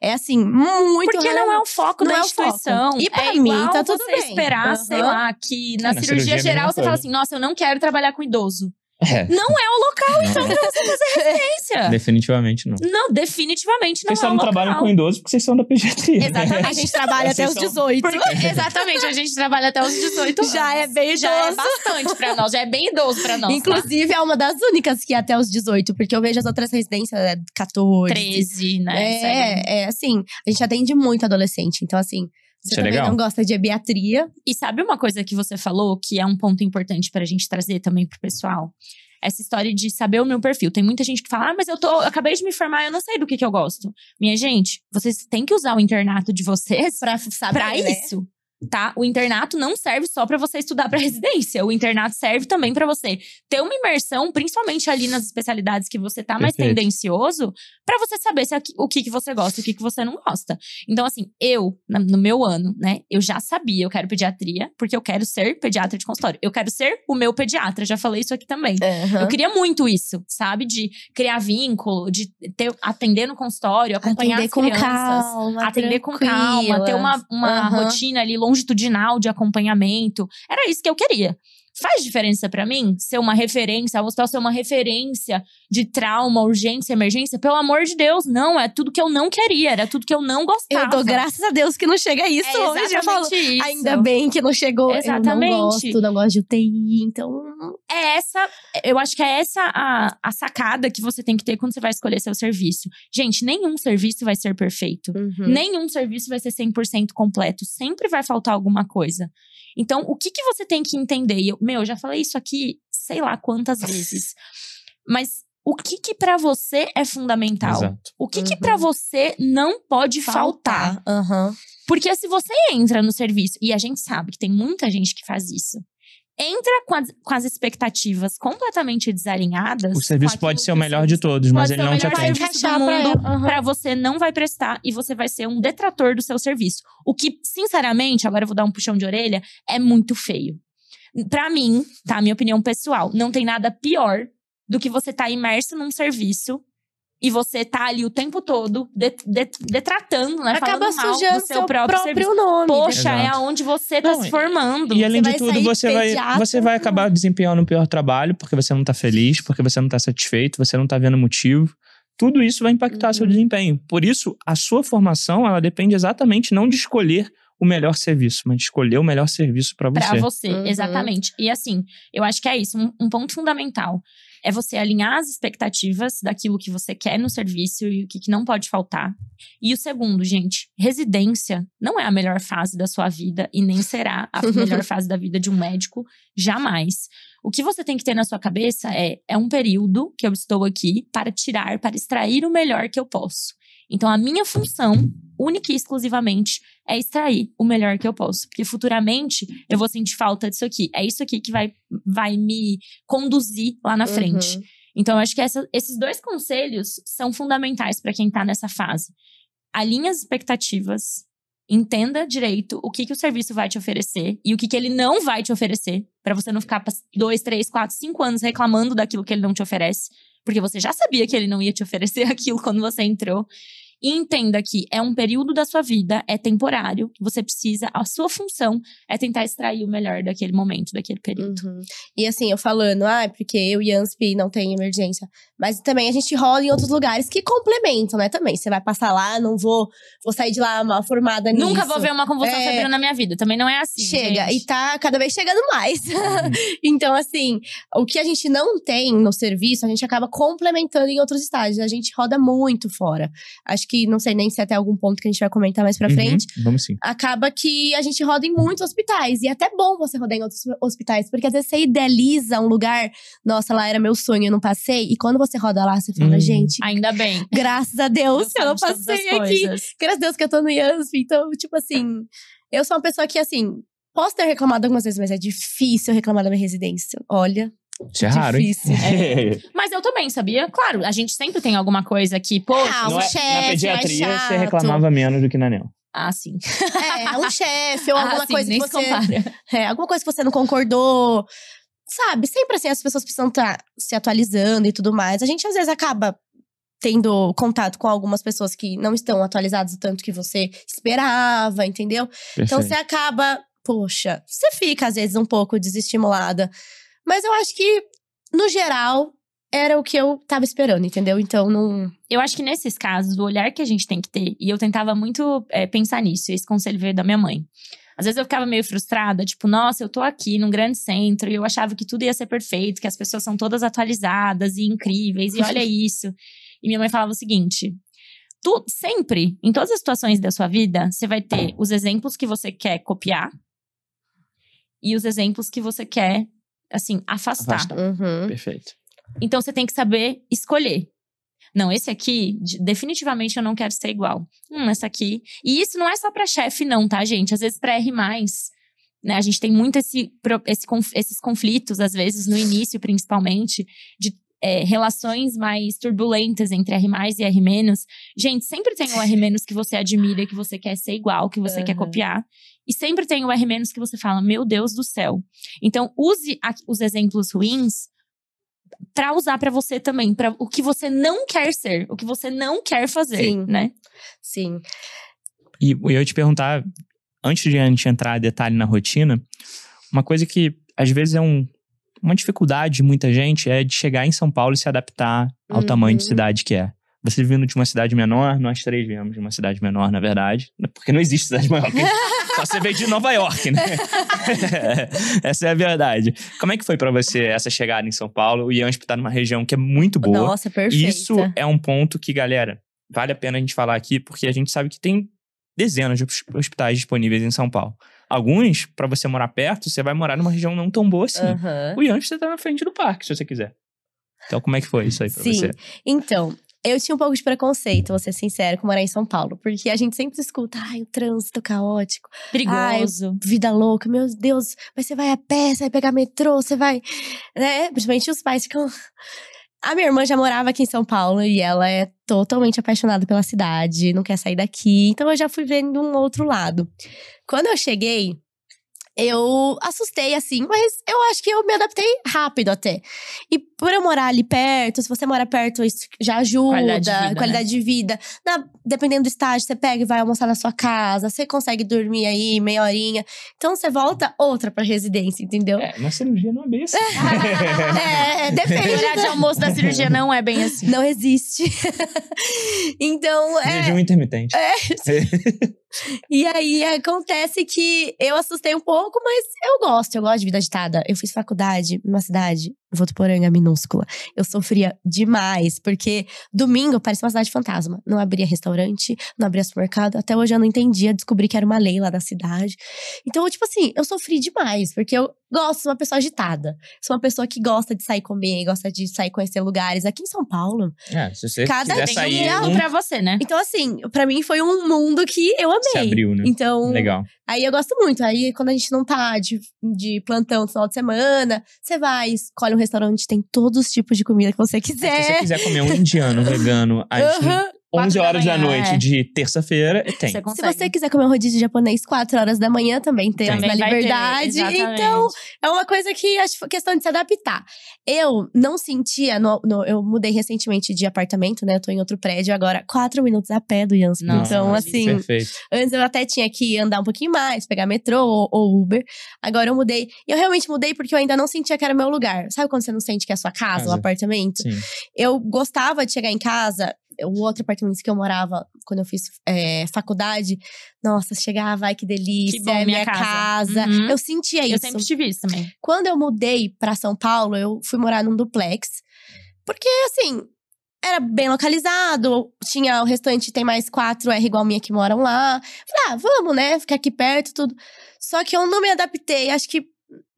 É assim, muito Porque não é o foco Não da é o foco. instituição. E pra é mim, igual tá tudo você bem. esperar, Aham. sei lá, que na, É, na cirurgia, cirurgia é geral você fala assim, nossa, eu não quero trabalhar com idoso. É, Não é o local, então, não, pra você fazer residência. definitivamente não. Não, definitivamente não Vocês é só o não local. trabalham com idoso porque vocês são da pediatria. Exatamente. A gente trabalha até os são- 18. Porque- exatamente, a gente trabalha até os 18 anos. Já é bem Já é idoso. bastante pra nós, já é bem idoso pra nós. tá? Inclusive, é uma das únicas que é até os 18, porque eu vejo as outras residências é 14. 13, né? Aí. É, é assim, a gente atende muito adolescente. Então, assim, você Isso é também legal. não gosta de ebiatria. E sabe uma coisa que você falou que é um ponto importante pra gente trazer também pro pessoal? Essa história de saber o meu perfil. Tem muita gente que fala, ah, mas eu tô, eu acabei de me formar, eu não sei do que, que eu gosto. Minha gente, vocês têm que usar o internato de vocês Pra saber, pra né? Tá? O internato não serve só pra você estudar pra residência. O internato serve também pra você ter uma imersão, principalmente ali nas especialidades que você tá mais Perfeito. tendencioso, pra você saber se aqui- o que, que você gosta e o que, que você não gosta. Então, assim, eu, no meu ano, né, eu já sabia, eu quero pediatria, porque eu quero ser pediatra de consultório. Eu quero ser o meu pediatra, já falei isso aqui também. Aham. Eu queria muito isso, sabe? De criar vínculo, de ter, atender no consultório, acompanhar Atender as com crianças calma. atender com calma, ter uma, uma Aham. rotina ali longitudinal de acompanhamento. Era isso que eu queria. Faz diferença pra mim ser uma referência, o hospital ser uma referência de trauma, urgência, emergência? Pelo amor de Deus, não. É tudo que eu não queria, era tudo que eu não gostava. Eu dou graças a Deus que não chega isso é hoje. Eu falo, isso. ainda bem que não chegou. Exatamente. Eu não gosto, não gosto de UTI, então. é essa, eu acho que é essa a, a sacada que você tem que ter quando você vai escolher seu serviço. Gente, nenhum serviço vai ser perfeito. Uhum. Nenhum serviço vai ser 100% completo. Sempre vai faltar alguma coisa. Então, o que, que você tem que entender? E Eu, meu, eu já falei isso aqui sei lá quantas vezes. Mas o que que para você é fundamental? Exato. O que que Uhum. para você não pode faltar? Aham. Porque se você entra no serviço, e a gente sabe que tem muita gente que faz isso, entra com as, com as expectativas completamente desalinhadas. O serviço pode ser o melhor de todos, mas ele não te atende. mundo, pra você não vai prestar e você vai ser um detrator do seu serviço. O que, sinceramente, agora eu vou dar um puxão de orelha, é muito feio. Pra mim, tá? Minha opinião pessoal, não tem nada pior do que você tá imerso num serviço e você tá ali o tempo todo de- de- detratando, né? Acaba falando mal sujando do seu próprio, serviço. nome. Poxa, é Exato. aonde você tá Não, se formando. E além Você de tudo, você vai, você vai acabar desempenhando um pior trabalho, porque você não tá feliz, porque você não tá satisfeito, você não tá vendo motivo. Tudo isso vai impactar seu Uhum. desempenho. Por isso, a sua formação, ela depende exatamente não de escolher o melhor serviço, mas escolher o melhor serviço para você. Pra você, Uhum. exatamente. E assim, eu acho que é isso. Um, um ponto fundamental é você alinhar as expectativas daquilo que você quer no serviço e o que, que não pode faltar. E o segundo, gente, residência não é a melhor fase da sua vida e nem será a melhor fase da vida de um médico, jamais. O que você tem que ter na sua cabeça é: é um período que eu estou aqui para tirar, para extrair o melhor que eu posso. Então, a minha função, única e exclusivamente, é extrair o melhor que eu posso. Porque futuramente eu vou sentir falta disso aqui. É isso aqui que vai, vai me conduzir lá na frente. Uhum. Então, eu acho que essa- esses dois conselhos são fundamentais para quem tá nessa fase. Alinhe as expectativas, entenda direito o que, que o serviço vai te oferecer e o que, que ele não vai te oferecer, para você não ficar dois, três, quatro, cinco anos reclamando daquilo que ele não te oferece, porque você já sabia que ele não ia te oferecer aquilo quando você entrou. E entenda que é um período da sua vida, é temporário, você precisa, a sua função é tentar extrair o melhor daquele momento, daquele período. Uhum. E assim, eu falando, ah, porque eu e Ansp não tem emergência. Mas também a gente rola em outros lugares que complementam, né? Também. Você vai passar lá, não vou, vou sair de lá mal formada nisso. Nunca vou ver uma convulsão É. febril na minha vida. Também não é assim. Chega, gente. e tá cada vez chegando mais. então, assim, o que a gente não tem no serviço, a gente acaba complementando em outros estágios. A gente roda muito fora. Acho que, não sei nem se até algum ponto que a gente vai comentar mais pra Uhum, frente. Vamos sim. acaba que a gente roda em muitos hospitais. E é até bom você rodar em outros hospitais, porque às vezes você idealiza um lugar, nossa, lá era meu sonho, eu não passei. E quando você roda lá, você fala, Hum. gente, Ainda bem. graças a Deus, Deus eu não passei as aqui. Graças a Deus que eu tô no IANSP. Então, tipo assim, eu sou uma pessoa que, assim, posso ter reclamado algumas vezes, mas é difícil reclamar da minha residência. Olha, Isso é raro, hein? difícil. Mas eu também, sabia? Claro, a gente sempre tem alguma coisa que, pô. Ah, Não um é- chefe na mais pediatria, você chato. reclamava menos do que na NEL. Ah, sim. É, um chefe ou Ah, alguma sim, coisa nem que se você. compara. É, alguma coisa que você não concordou. Sabe, sempre assim, as pessoas precisam estar se atualizando e tudo mais. A gente às vezes acaba tendo contato com algumas pessoas que não estão atualizadas o tanto que você esperava, entendeu? Então Perfeito. você acaba, poxa, você fica às vezes um pouco desestimulada. Mas eu acho que, no geral, era o que eu tava esperando, entendeu? Então não. Eu acho que nesses casos, o olhar que a gente tem que ter, e eu tentava muito é, pensar nisso, esse conselho veio da minha mãe. Às vezes eu ficava meio frustrada, tipo, nossa, eu tô aqui num grande centro e eu achava que tudo ia ser perfeito, que as pessoas são todas atualizadas e incríveis, e olha isso. E minha mãe falava o seguinte: tu sempre, em todas as situações da sua vida, você vai ter os exemplos que você quer copiar e os exemplos que você quer, assim, afastar. Afastar. Uhum. Perfeito. Então você tem que saber escolher. Não, esse aqui, de- definitivamente eu não quero ser igual. Hum, essa aqui. E isso não é só pra chefe, não, tá, gente? Às vezes pra R, né? A gente tem muito esse, esse esses conflitos, às vezes, no início, principalmente, de é, relações mais turbulentas entre R e R-. Gente, sempre tem o R- que você admira, que você quer ser igual, que você quer Uhum. copiar. E sempre tem o R- que você fala, meu Deus do céu. Então, use a- os exemplos ruins pra usar pra você também, para o que você não quer ser, o que você não quer fazer, Sim. né? Sim. E eu ia te perguntar, antes de a gente entrar em detalhe na rotina, uma coisa que às vezes é um- uma dificuldade de muita gente é de chegar em São Paulo e se adaptar ao Uhum. tamanho de cidade que é. Você vindo de uma cidade menor, nós três viemos de uma cidade menor, na verdade. Porque não existe cidade maior. Só você veio de Nova York, né? essa é a verdade. Como é que foi pra você essa chegada em São Paulo? O IANSP tá numa região que é muito boa. Nossa, perfeita. Isso é um ponto que, galera, vale a pena a gente falar aqui, porque a gente sabe que tem dezenas de hos- hospitais disponíveis em São Paulo. Alguns, pra você morar perto, você vai morar numa região não tão boa assim. Aham. O Ian, você tá na frente do parque, se você quiser. Então, como é que foi isso aí pra Sim. você? Então, Eu tinha um pouco de preconceito, vou ser sincero, com morar em São Paulo. Porque a gente sempre escuta, ai, o trânsito caótico, Perigoso. vida louca, meu Deus, mas você vai a pé, você vai pegar metrô, você vai. Né? Principalmente os pais ficam. A minha irmã já morava aqui em São Paulo e ela é totalmente apaixonada pela cidade, não quer sair daqui. Então eu já fui vendo um outro lado. Quando eu cheguei, eu assustei, assim, mas eu acho que eu me adaptei rápido até. E por eu morar ali perto, se você mora perto, isso já ajuda. Qualidade de vida, qualidade de vida. Na- dependendo do estágio, você pega e vai almoçar na sua casa, você consegue dormir aí meia horinha. Então você volta outra pra residência, entendeu? É, mas cirurgia não é bem assim. É, O depende. horário de almoço da cirurgia não é bem assim. Não existe. então, é. Jejum intermitente. E aí acontece que eu assustei um pouco, mas eu gosto, eu gosto de vida agitada. Eu fiz faculdade numa cidade, Votuporanga, minúscula. Eu sofria demais, porque domingo parecia uma cidade fantasma. Não abria restaurante, não abria supermercado. Até hoje eu não entendia, descobri que era uma lei lá da cidade. Então, tipo assim, eu sofri demais, porque eu gosto, sou uma pessoa agitada. Sou uma pessoa que gosta de sair comer, gosta de sair conhecer lugares. Aqui em São Paulo. É, se você Cada tem sair, um pra você, né? Então, assim, pra mim foi um mundo que eu amei. se abriu, né? Então, Legal. Aí eu gosto muito. Aí quando a gente não tá de, de plantão no final de semana, você vai, escolhe um restaurante, tem todos os tipos de comida que você Se você quiser. quiser comer um indiano vegano às Aham. 11 Quatro da horas da, manhã, noite é. de terça-feira, tem. Você Se você quiser comer um rodízio japonês 4 horas da manhã, também temos Também na ter, liberdade. exatamente. então, é uma coisa que acho que é questão de se adaptar. Eu não sentia, no- no- eu mudei recentemente de apartamento, né? Eu tô em outro prédio agora, quatro minutos a pé do Jansp. Nossa, Então, Nossa, assim, Perfeito. Antes eu até tinha que andar um pouquinho mais, pegar metrô ou, ou Uber. Agora eu mudei. E eu realmente mudei porque eu ainda não sentia que era meu lugar. Sabe quando você não sente que é a sua casa, Casa. o apartamento? Sim. Eu gostava de chegar em casa. O outro apartamento que eu morava quando eu fiz é, faculdade, nossa, chegava, ai que delícia, Que bom, é minha minha casa. casa. Uhum. Eu sentia Eu isso. sempre tive isso também. Quando eu mudei pra São Paulo, eu fui morar num duplex. Porque, assim, era bem localizado. Tinha o restante, tem mais quatro R igual minha que moram lá. Falei, ah, vamos, né? Ficar aqui perto, tudo. Só que eu não me adaptei. Acho que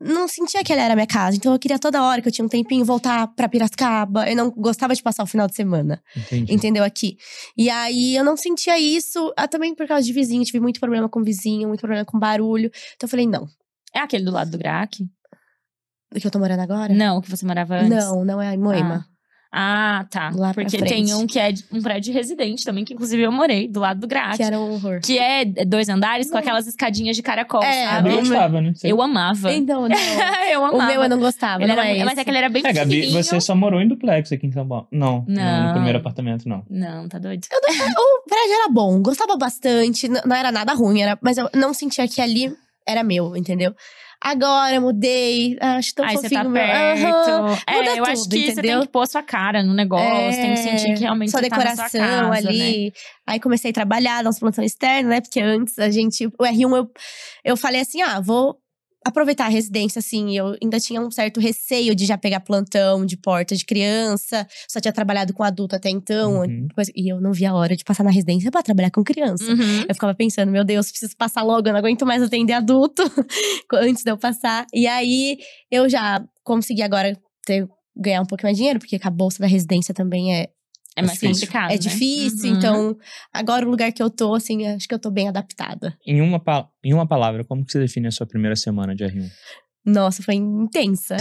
não sentia que ela era minha casa. Então eu queria toda hora que eu tinha um tempinho voltar pra Piracicaba. Eu não gostava de passar o final de semana Entendi. entendeu? Aqui. E aí eu não sentia isso, ah, também por causa de vizinho, tive muito problema com vizinho, muito problema com barulho. Então eu falei, não. É aquele do lado do Grac? Do que eu tô morando agora? Não, que você morava antes. Não, não é em Moema. Ah, tá. Lá Porque tem um que é um prédio residente também, que inclusive eu morei, do lado do Grac. Que era um horror. Que é dois andares com aquelas escadinhas de caracol, É, sabe? Gabi gostava, né? Eu amava. Então, não. eu o amava. meu eu não gostava, Ele não era, é mas é que ele era bem É, Gabi, pequenininho. você só morou em duplex aqui em São Paulo. Não, não. Não. no primeiro apartamento, não. Não, tá doido? O prédio era bom, gostava bastante, n- não era nada ruim, era, mas eu não sentia que ali era meu, entendeu? Agora eu mudei, acho tão Aí você fofinho tá meu. perto. Aham. É, Muda eu acho tudo, que você tem entendeu? que pôr sua cara no negócio, tem que sentir que realmente sua você tá decoração sua casa, né? ali. Aí comecei a trabalhar, dar uns plantões externos, né? Porque antes a gente. O R1 eu, eu falei assim: ah, vou aproveitar a residência, assim. Eu ainda tinha um certo receio de já pegar plantão de porta de criança. Só tinha trabalhado com adulto até então. Uhum. e eu não via a hora de passar na residência pra trabalhar com criança. Uhum. Eu ficava pensando, meu Deus, preciso passar logo, eu não aguento mais atender adulto antes de eu passar. E aí eu já consegui agora ter, ganhar um pouco mais de dinheiro, porque a bolsa da residência também é, É mais Difícil. complicado. é né? difícil. Uhum. Então, agora o lugar que eu tô, assim, acho que eu tô bem adaptada. Em uma, em uma palavra, como que você define a sua primeira semana de R1? Nossa, foi intensa.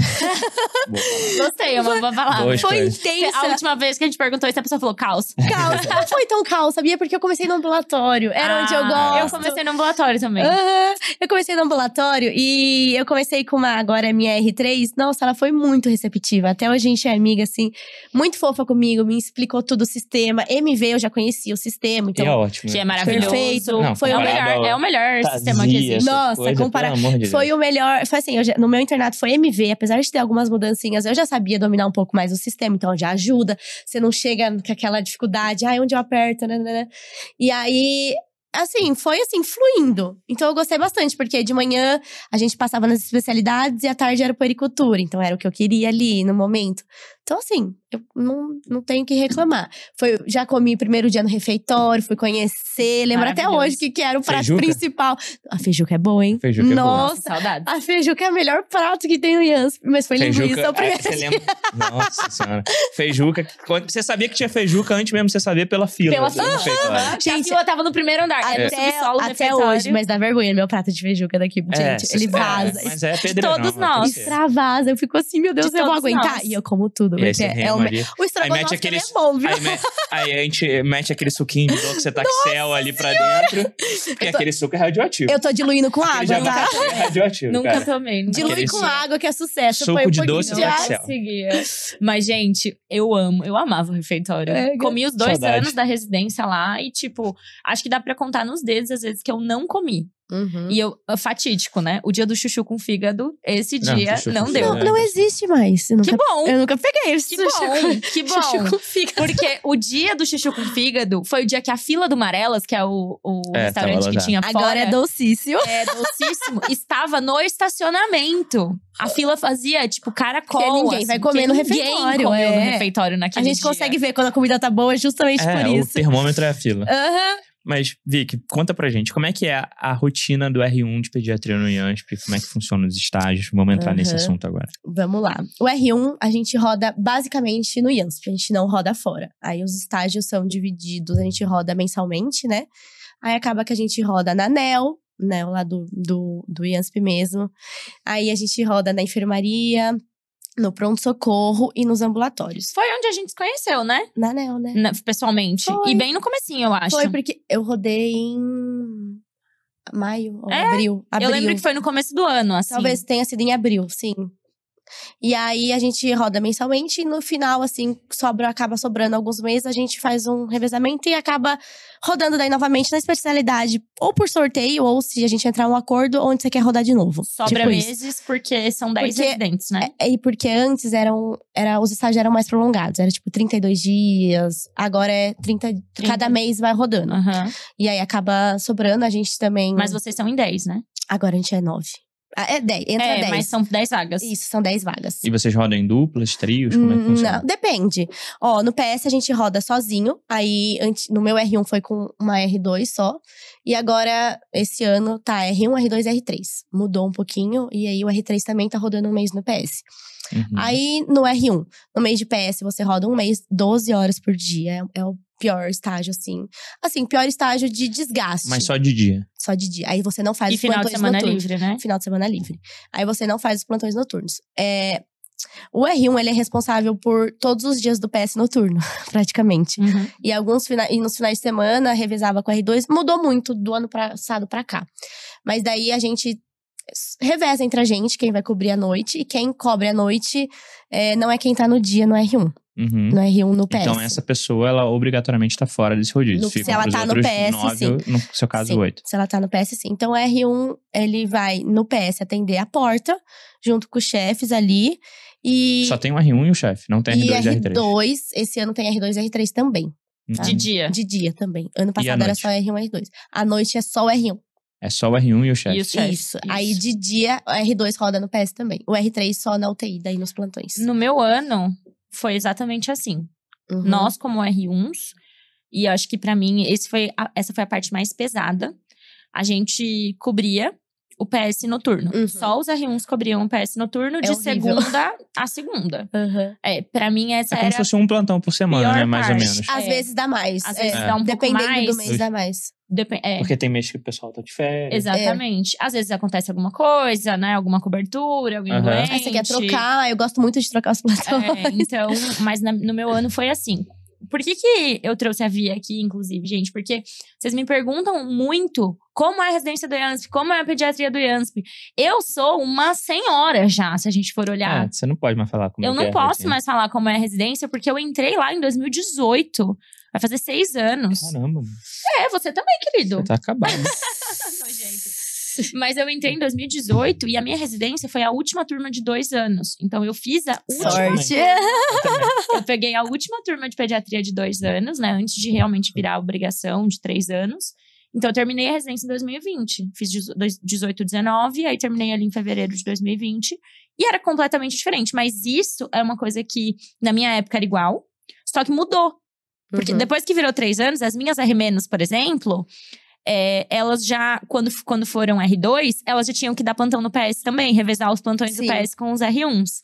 Gostei, é uma boa palavra. Boa foi intensa. A última vez que a gente perguntou isso, a pessoa falou caos. Caos. Não foi tão caos, sabia? Porque eu comecei no ambulatório. Era onde eu Ah, gosto. Eu comecei no ambulatório também. Aham. Eu comecei no ambulatório e eu comecei com uma, agora é minha R3. Nossa, ela foi muito receptiva. Até hoje a gente é amiga, assim, muito fofa comigo, me explicou tudo o sistema. MV eu já conhecia o sistema, então. é ótimo. Que é maravilhoso. Perfeito. Não, Foi o é, melhor, é o melhor Tazia, sistema que existe. Nossa, coisas, compara- pelo amor de Foi o melhor. Foi assim, eu já- no meu internato foi MV, apesar de ter algumas mudancinhas, eu já sabia dominar um pouco mais o sistema, então já ajuda. Você não chega com aquela dificuldade, ai, onde eu aperto, né, né, né. E aí. Assim, foi assim, fluindo. Então eu gostei bastante, porque de manhã a gente passava nas especialidades e à tarde era puericultura. Então era o que eu queria ali no momento. Então, assim, eu não, não tenho que reclamar. Foi, já comi primeiro dia no refeitório, fui conhecer. Lembro até hoje que, que era o prato Feijuca? principal. A feijuca é boa, hein? Feijuca é boa. Nossa, Saudades. a feijuca é o melhor prato que tem no Yans. Mas foi linguiça o é, primeiro você dia. lembra? Nossa senhora. Feijuca. Você sabia que tinha feijuca antes mesmo de você saber pela fila. Pela fila. Gente, a fila tava no primeiro andar. Até, do até hoje, mas dá vergonha meu prato de feijuca daqui, É, gente. Ele é, vaza. mas é pedreirão. todos que nós. Extravasa. Eu fico assim, meu Deus, De eu vou aguentar. nós. E eu como tudo. E aí você é rema o, ali. o estrogonofe mete também aqueles- é bom, viu? Aí, me- aí a gente mete aquele suquinho de você tá ali pra dentro. Porque tô- aquele suco é radioativo. Eu tô diluindo com Aquele água, tá? jabá é radioativo, Nunca cara. tomei. Nunca Dilui Aquele com suco- água, que é sucesso. suco Põe um de pouquinho doce de conseguia. Mas, gente, eu amo. Eu amava o refeitório. É, comi os dois saudade. anos da residência lá e, tipo, acho que dá pra contar nos dedos as vezes que eu não comi. Uhum. E eu, fatídico, né? O dia do chuchu com fígado, esse Não, dia chuchu não, com deu. Não, não existe mais. Eu Que nunca, bom! eu nunca peguei esse Que sushi bom, com- que chuchu bom. com fígado. Porque o dia do chuchu com fígado foi o dia que a fila do Marelas, que é o, o É, restaurante que tinha fora, Agora é docíssimo. é docíssimo, estava no estacionamento. A fila fazia, tipo, caracol. Porque ninguém assim, vai comer no ninguém refeitório, comeu no é. refeitório A naquele gente dia. consegue ver quando a comida tá boa justamente É, por o isso. termômetro é a fila. Aham. Mas, Vicky, conta pra gente, como é que é a, rotina do R1 de pediatria no IANSP? Como é que funciona os estágios? Vamos entrar nesse Aham. assunto agora. Vamos lá. O R1 a gente roda basicamente no IANSP, a gente não roda fora. Aí os estágios são divididos, a gente roda mensalmente, né? Aí acaba que a gente roda na NEL, né? Lá do, do, do IANSP mesmo. Aí a gente roda na enfermaria, no pronto-socorro e nos ambulatórios. Foi onde a gente se conheceu, né? Na NEL, né? Na- pessoalmente. Foi. E bem no comecinho, eu acho. Foi porque eu rodei em maio ou É? abril. abril. Eu lembro que foi no começo do ano, assim. Talvez tenha sido em abril, sim. E aí a gente roda mensalmente e no final, assim, sobra, acaba sobrando alguns meses, a gente faz um revezamento e acaba rodando daí novamente na especialidade, ou por sorteio, ou se a gente entrar em um acordo, onde você quer rodar de novo. Sobra Tipo isso. meses, porque são 10 Porque- residentes, né? É, e porque antes eram, era, os estágios eram mais prolongados, era tipo 32 dias, agora é 30, 30. cada mês vai rodando. Aham. E aí acaba sobrando, a gente também. Mas vocês são em 10, né? Agora a gente é 9. Ah, é 10, entra é, 10. mas são 10 vagas. Isso, são 10 vagas. E vocês rodam em duplas, trios? Como é que funciona? Não, depende. Ó, no PS a gente roda sozinho. Aí, no meu R1 foi com uma R2 só. E agora, esse ano, tá R1, R2 e R3. Mudou um pouquinho. E aí, o R3 também tá rodando um mês no PS. Uhum. Aí, no R1, no mês de PS, você roda um mês, 12 horas por dia. É, é o pior estágio, assim. Assim, pior estágio de desgaste. Mas só de dia. Só de dia. Aí você não faz E os final de plantões semana noturnos. livre, né? Final de semana livre. Aí você não faz os plantões noturnos. É, o R1, ele é responsável por todos os dias do PS noturno, praticamente. Uhum. E alguns fina e nos finais de semana revezava com o R2. Mudou muito do ano passado pra cá. Mas daí a gente reveza entre a gente, quem vai cobrir a noite. E quem cobre a noite é, não é quem tá no dia no R1. Uhum. No R1 no PS. Então, essa pessoa, ela obrigatoriamente tá fora desse rodízio. No- se ela tá no PS, nove, sim. No seu caso, Sim, oito. Se ela tá no PS, sim. Então, o R1, ele vai no PS atender a porta, junto com os chefes ali. E, Só tem o R1 e o chefe, não tem e R2 e R3. R2, esse ano tem R2 e R3 também. Uhum. tá? De dia. De dia também. Ano passado era só R1 e R2. À noite é só o R1. É só o R1 e o chefe. E chefes. Isso. Aí de dia, o R2 roda no PS também. O R3 só na UTI, daí nos plantões. No meu ano, foi exatamente assim. Uhum. Nós, como R1s, e eu acho que pra mim esse foi a- essa foi a parte mais pesada. A gente cobria o PS noturno. Uhum. Só os R1s cobriam o PS noturno de horrível. segunda a segunda. Uhum. É, para mim essa É como era se fosse um plantão por semana, né? Mais ou parte. menos. Às É. vezes dá mais. Às é. vezes dá um pouco Dependendo mais. do mês, dá mais. Depen- é, Porque tem mês que o pessoal tá de férias. exatamente. Às vezes acontece alguma coisa, né? Alguma cobertura, alguém Aham. doente. Aí você quer trocar, eu gosto muito de trocar os plantões. É, então, mas na- no meu ano foi assim. Por que, que eu trouxe a Via aqui, inclusive, gente? Porque vocês me perguntam muito como é a residência do IANSP, como é a pediatria do IANSP. Eu sou uma senhora já, se a gente for olhar. Ah, você não pode mais falar como eu é que não é posso mais falar como é a residência, porque eu entrei lá em 2018. Vai fazer seis anos. Caramba. É, você também, querido. Você tá acabado. Mas eu entrei em 2018 e a minha residência foi a última turma de dois anos. Então eu fiz a última Sorte. Eu peguei a última turma de pediatria de dois anos, né? Antes de realmente virar obrigação de três anos. Então, eu terminei a residência em 2020. Fiz 18, 19, aí terminei ali em fevereiro de 2020. E era completamente diferente. Mas isso é uma coisa que, na minha época, era igual. Só que mudou. Porque Uhum. depois que virou três anos, as minhas R-, por exemplo, é, elas já, quando, quando foram R2, elas já tinham que dar plantão no PS também, revezar os plantões Sim. do PS com os R1s.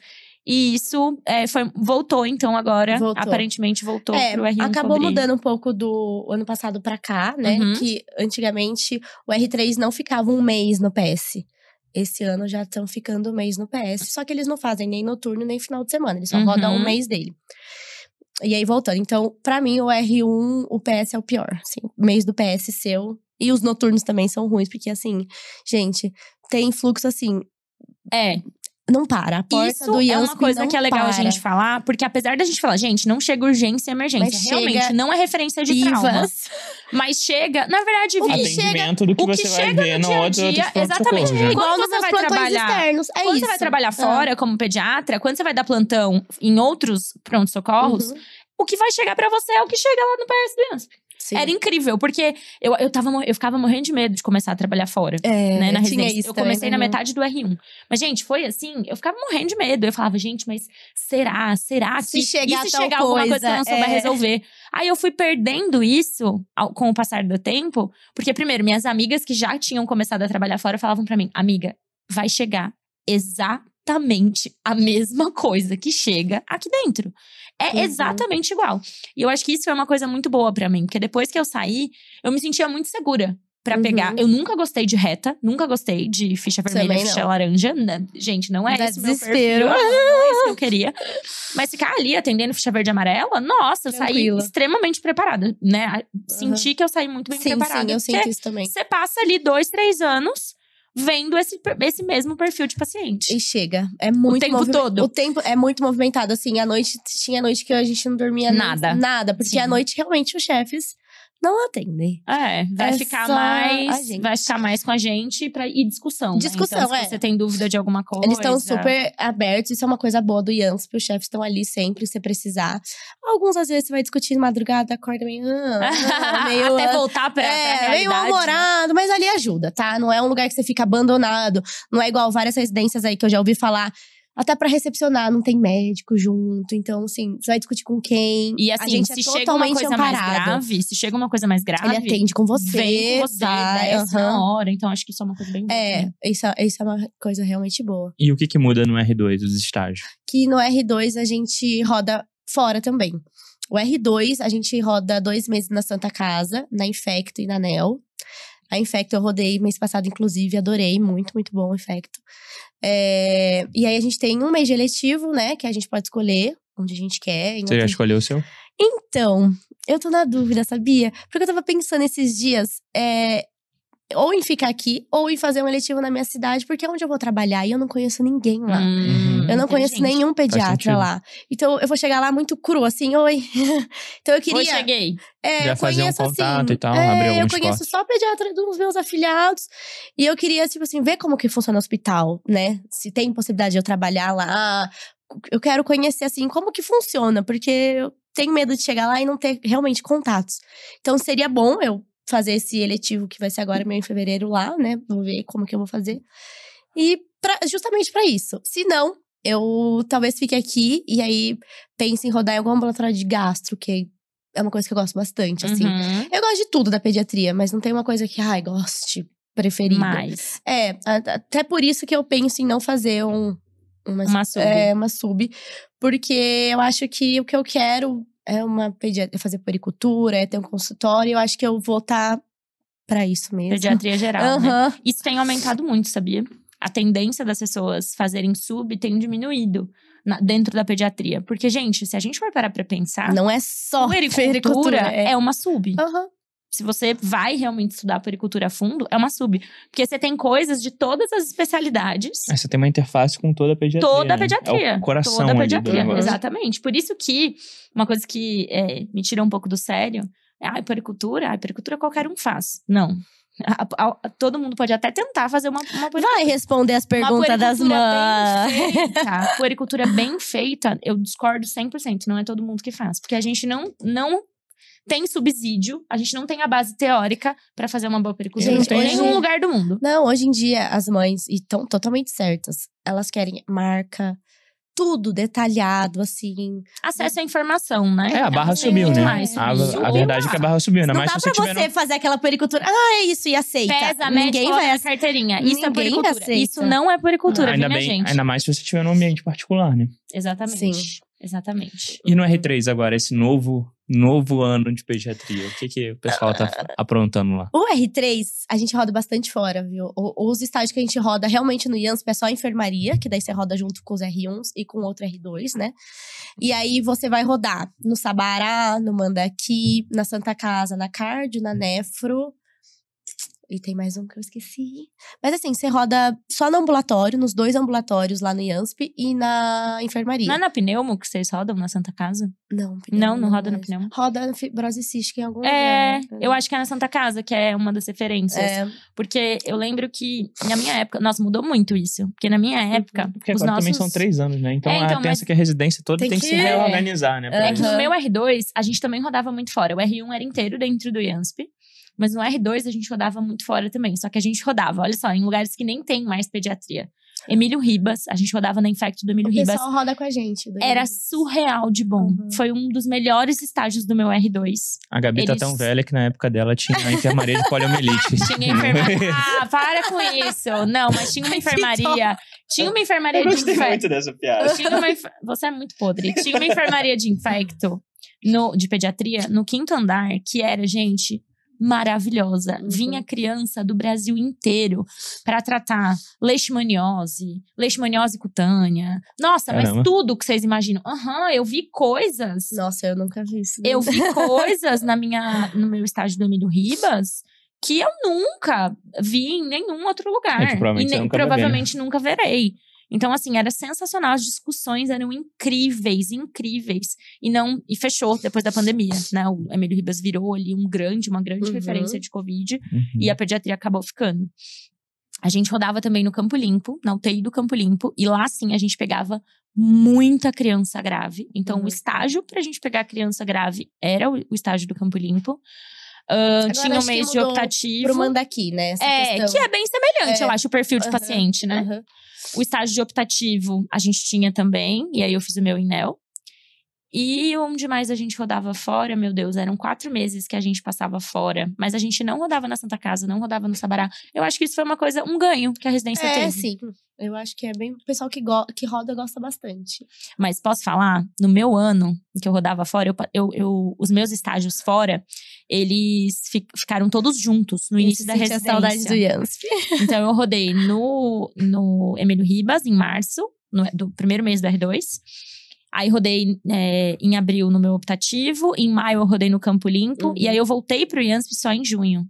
E isso é, foi, voltou, então, agora. Voltou. Aparentemente voltou É, pro R1 acabou cobrir. mudando um pouco do ano passado pra cá, né? Uhum. Que antigamente o R3 não ficava um mês no PS. Esse ano já estão ficando um mês no PS. Só que eles não fazem nem noturno nem final de semana. Eles só Uhum. rodam um mês dele. E aí, voltando. Então, pra mim, o R1, o PS é o pior. Assim, mês do PS seu. E os noturnos também são ruins, porque assim, gente, tem fluxo assim. É, Não para. A porta isso do é uma coisa que é legal a para. gente falar, porque apesar da gente falar, gente, não chega urgência e emergência. Mas Realmente, chega não é referência de trauma. Divas. Mas chega, na verdade, O que do que o que você vai chega ver no dia a dia, exatamente. né? Igual Quando você vai trabalhar- externos. É quando isso. você vai trabalhar Ah. fora como pediatra, quando você vai dar plantão em outros pronto-socorros, Uhum. o que vai chegar pra você é o que chega lá no PS do Yansp. Sim. Era incrível, porque eu, eu, tava, eu ficava morrendo de medo de começar a trabalhar fora. É, né, na residência. isso eu comecei na né? metade do R1. Mas, gente, foi assim, eu ficava morrendo de medo. Eu falava, gente, mas será? Será Se que chegar e se chegar alguma coisa que eu não coisa, souber é. resolver? Aí eu fui perdendo isso ao- com o passar do tempo, porque, primeiro, minhas amigas que já tinham começado a trabalhar fora falavam pra mim, amiga, vai chegar exatamente a mesma coisa que chega aqui dentro. É Uhum. exatamente igual. E eu acho que isso foi uma coisa muito boa pra mim, porque depois que eu saí, eu me sentia muito segura pra Uhum. pegar. Eu nunca gostei de reta, nunca gostei de ficha vermelha, ficha laranja. Gente, não é Dá esse meu desespero. perfil, não é isso que eu queria. Mas ficar ali atendendo ficha verde e amarela, nossa, eu saí extremamente preparada, né? Senti que eu saí muito bem Sim, preparada. sim, eu sinto isso também. Você passa ali dois, três anos vendo esse, esse mesmo perfil de paciente. E chega. É muito tempo movi- todo. O tempo é muito movimentado. Assim, à noite, tinha noite que a gente não dormia nem- Nada. Nada. Porque Sim. à noite, realmente, os chefes não atendem. É, vai É ficar mais. Vai ficar mais com a gente pra, e discussão. né? Discussão, então, se é. você tem dúvida de alguma coisa. Eles estão super abertos. Isso é uma coisa boa do Yansp. Os chefes estão ali sempre, se precisar. Alguns, às vezes, você vai discutir de madrugada, acorda meio… ah, meio Até voltar pra, pra É, meio realidade, né? mal-humorado, mas ali ajuda, tá? Não é um lugar que você fica abandonado. Não é igual várias residências aí que eu já ouvi falar. Até pra recepcionar, não tem médico junto. Então, assim, você vai discutir com quem. E a assim, gente se é chega uma totalmente coisa mais amparado. grave, se chega uma coisa mais grave, Ele atende com você. vem com você, vai, aham. na hora. Então, acho que isso é uma coisa bem boa. É, também. isso, isso é uma coisa realmente boa. E o que que muda no R2, os estágios? Que no R2 a gente roda fora também. O R2, a gente roda dois meses na Santa Casa, na Infecto e na NEL. A Infecto eu rodei mês passado, inclusive, adorei. Muito, muito bom o Infecto. É, e aí a gente tem um mês de eletivo, né? Que a gente pode escolher onde a gente quer. Você já escolheu o seu? Então, eu tô na dúvida, sabia? Porque eu tava pensando esses dias, é, ou em ficar aqui, ou em fazer um eletivo na minha cidade, porque é onde eu vou trabalhar e eu não conheço ninguém lá. Hum, Eu não conheço nenhum pediatra lá. Então eu vou chegar lá muito cru, assim, oi. então eu Oi, queria. cheguei. É, Já eu fazer um conheço, contato assim, e tal, é, abrir Eu conheço cortes. só pediatra dos meus afiliados. E eu queria, tipo assim, ver como que funciona o hospital, né? Se tem possibilidade de eu trabalhar lá. Eu quero conhecer, assim, como que funciona, porque eu tenho medo de chegar lá e não ter realmente contatos. Então seria bom eu fazer esse eletivo que vai ser agora meu em fevereiro lá, né? Vou ver como que eu vou fazer. E pra- justamente pra isso. Se não, eu talvez fique aqui e aí pense em rodar em algum ambulatório de gastro, que é uma coisa que eu gosto bastante, assim. Uhum. Eu gosto de tudo da pediatria, mas não tem uma coisa que, ai, goste, preferido. Mais. É, até por isso que eu penso em não fazer um, uma, Uma sub. É, uma sub. Porque eu acho que o que eu quero é uma pediatria, fazer puericultura, é ter um consultório. Eu acho que eu vou estar pra isso mesmo. Pediatria geral, né? Aham. Isso tem aumentado muito, sabia? A tendência das pessoas fazerem sub tem diminuído na- dentro da pediatria. Porque, gente, se a gente for parar pra pensar, Não é só puericultura é. é uma sub. Aham. Se você vai realmente estudar puericultura a fundo, é uma sub. Porque você tem coisas de todas as especialidades. Aí você tem uma interface com toda a pediatria. Toda a né? pediatria. É o coração Toda a ali do pediatria, exatamente. Por isso que uma coisa que é, me tira um pouco do sério é a puericultura. A puericultura qualquer um faz. Não. A- a- a- todo mundo pode até tentar fazer uma, uma. Vai responder as perguntas das mães. bem feita, puericultura bem feita, eu discordo 100%. Não é todo mundo que faz. Porque a gente não, não tem subsídio, a gente não tem a base teórica pra fazer uma boa pericultura Gente, em hoje- nenhum lugar do mundo. Não, hoje em dia as mães estão totalmente certas. Elas querem marca, tudo detalhado, assim. Acesso à informação, né? É, a barra Elas subiu, né? mais. A, Subiu. a verdade é que a barra subiu, ainda não mais dá se você pra você no- fazer aquela pericultura. Ah, é isso, e aceita. Pesa, Ninguém vai aceitar. carteirinha. Isso é Ninguém puricultura. aceita. Isso não é puricultura, ainda viu, minha bem, gente? ainda mais se você estiver num ambiente particular, né? Exatamente. Sim. Exatamente. E no R3 agora, esse novo, novo ano de pediatria, o que, que o pessoal tá aprontando lá? O R3, a gente roda bastante fora, viu? O- Os estágios que a gente roda realmente no IANSP é só enfermaria, que daí você roda junto com os R1s e com outro R2, né? E aí você vai rodar no Sabará, no Mandaqui, na Santa Casa, na Cardio, na Nefro. E tem mais um que eu esqueci. Mas assim, você roda só no ambulatório, nos dois ambulatórios lá no IANSP e na enfermaria. Não é na pneumo que vocês rodam na Santa Casa? Não, Não, não roda no mais. pneumo. Roda na fibrose cística em algum É, lugar. eu acho que é na Santa Casa, que é uma das referências. É, Porque eu lembro que na minha época, nossa, mudou muito isso. Porque na minha época, Porque os agora nossos. também são três anos, né? Então, É, então, a, pensa mas que a residência toda tem, tem que, se que- reorganizar, né? É que no meu R2, a gente também rodava muito fora. O R1 era inteiro dentro do IANSP. Mas no R2 a gente rodava muito fora também. Só que a gente rodava, olha só, em lugares que nem tem mais pediatria. Emílio Ribas, a gente rodava na Infecto do Emílio o Ribas. pessoal roda com a gente. Era surreal de bom. Uhum. Foi um dos melhores estágios do meu R2. A Gabi tá Eles- tão velha que na época dela tinha a enfermaria de poliomielite. Tinha enfermaria. Ah, para com isso. Não, mas tinha uma enfermaria. Tinha uma enfermaria de infecto. dessa piada. Tinha uma Você é muito podre. Tinha uma enfermaria de infecto no, de pediatria no quinto andar, que era, gente, maravilhosa. Uhum. Vinha criança do Brasil inteiro para tratar leishmaniose, leishmaniose cutânea. Nossa, Caramba. mas tudo que vocês imaginam. Aham, eu vi coisas. Nossa, eu nunca vi isso. Eu vi coisas na minha, no meu estágio do Emílio Ribas que eu nunca vi em nenhum outro lugar. É provavelmente e nem, ver, né? provavelmente nunca verei. Então, assim, era sensacional. As discussões eram incríveis, incríveis. E não e fechou depois da pandemia, né? O Emílio Ribas virou ali um grande, uma grande Uhum. referência de Covid. Uhum. E a pediatria acabou ficando. A gente rodava também no Campo Limpo, na UTI do Campo Limpo, e lá sim a gente pegava muita criança grave. Então, Uhum. o estágio pra gente pegar criança grave era o, o estágio do Campo Limpo. Agora tinha um mês de optativo. Pro Mandaqui, né? É, questão. que é bem semelhante, É. eu acho, o perfil de Aham, paciente, né? Aham. O estágio de optativo a gente tinha também, e aí eu fiz o meu INEL. E onde mais a gente rodava fora, meu Deus, eram quatro meses que a gente passava fora. Mas a gente não rodava na Santa Casa, não rodava no Sabará. Eu acho que isso foi uma coisa, um ganho que a residência É, teve. sim. Eu acho que é bem. O pessoal que, go- que roda gosta bastante. Mas posso falar, no meu ano em que eu rodava fora, eu, eu, eu- os meus estágios fora, eles fi- ficaram todos juntos no início da residência. a saudade do. Então eu rodei no, no Emílio Ribas, em março, no- do primeiro mês do R2. Aí rodei é, em abril no meu optativo, em maio eu rodei no Campo Limpo, Uhum. e aí eu voltei pro IANSP só em junho.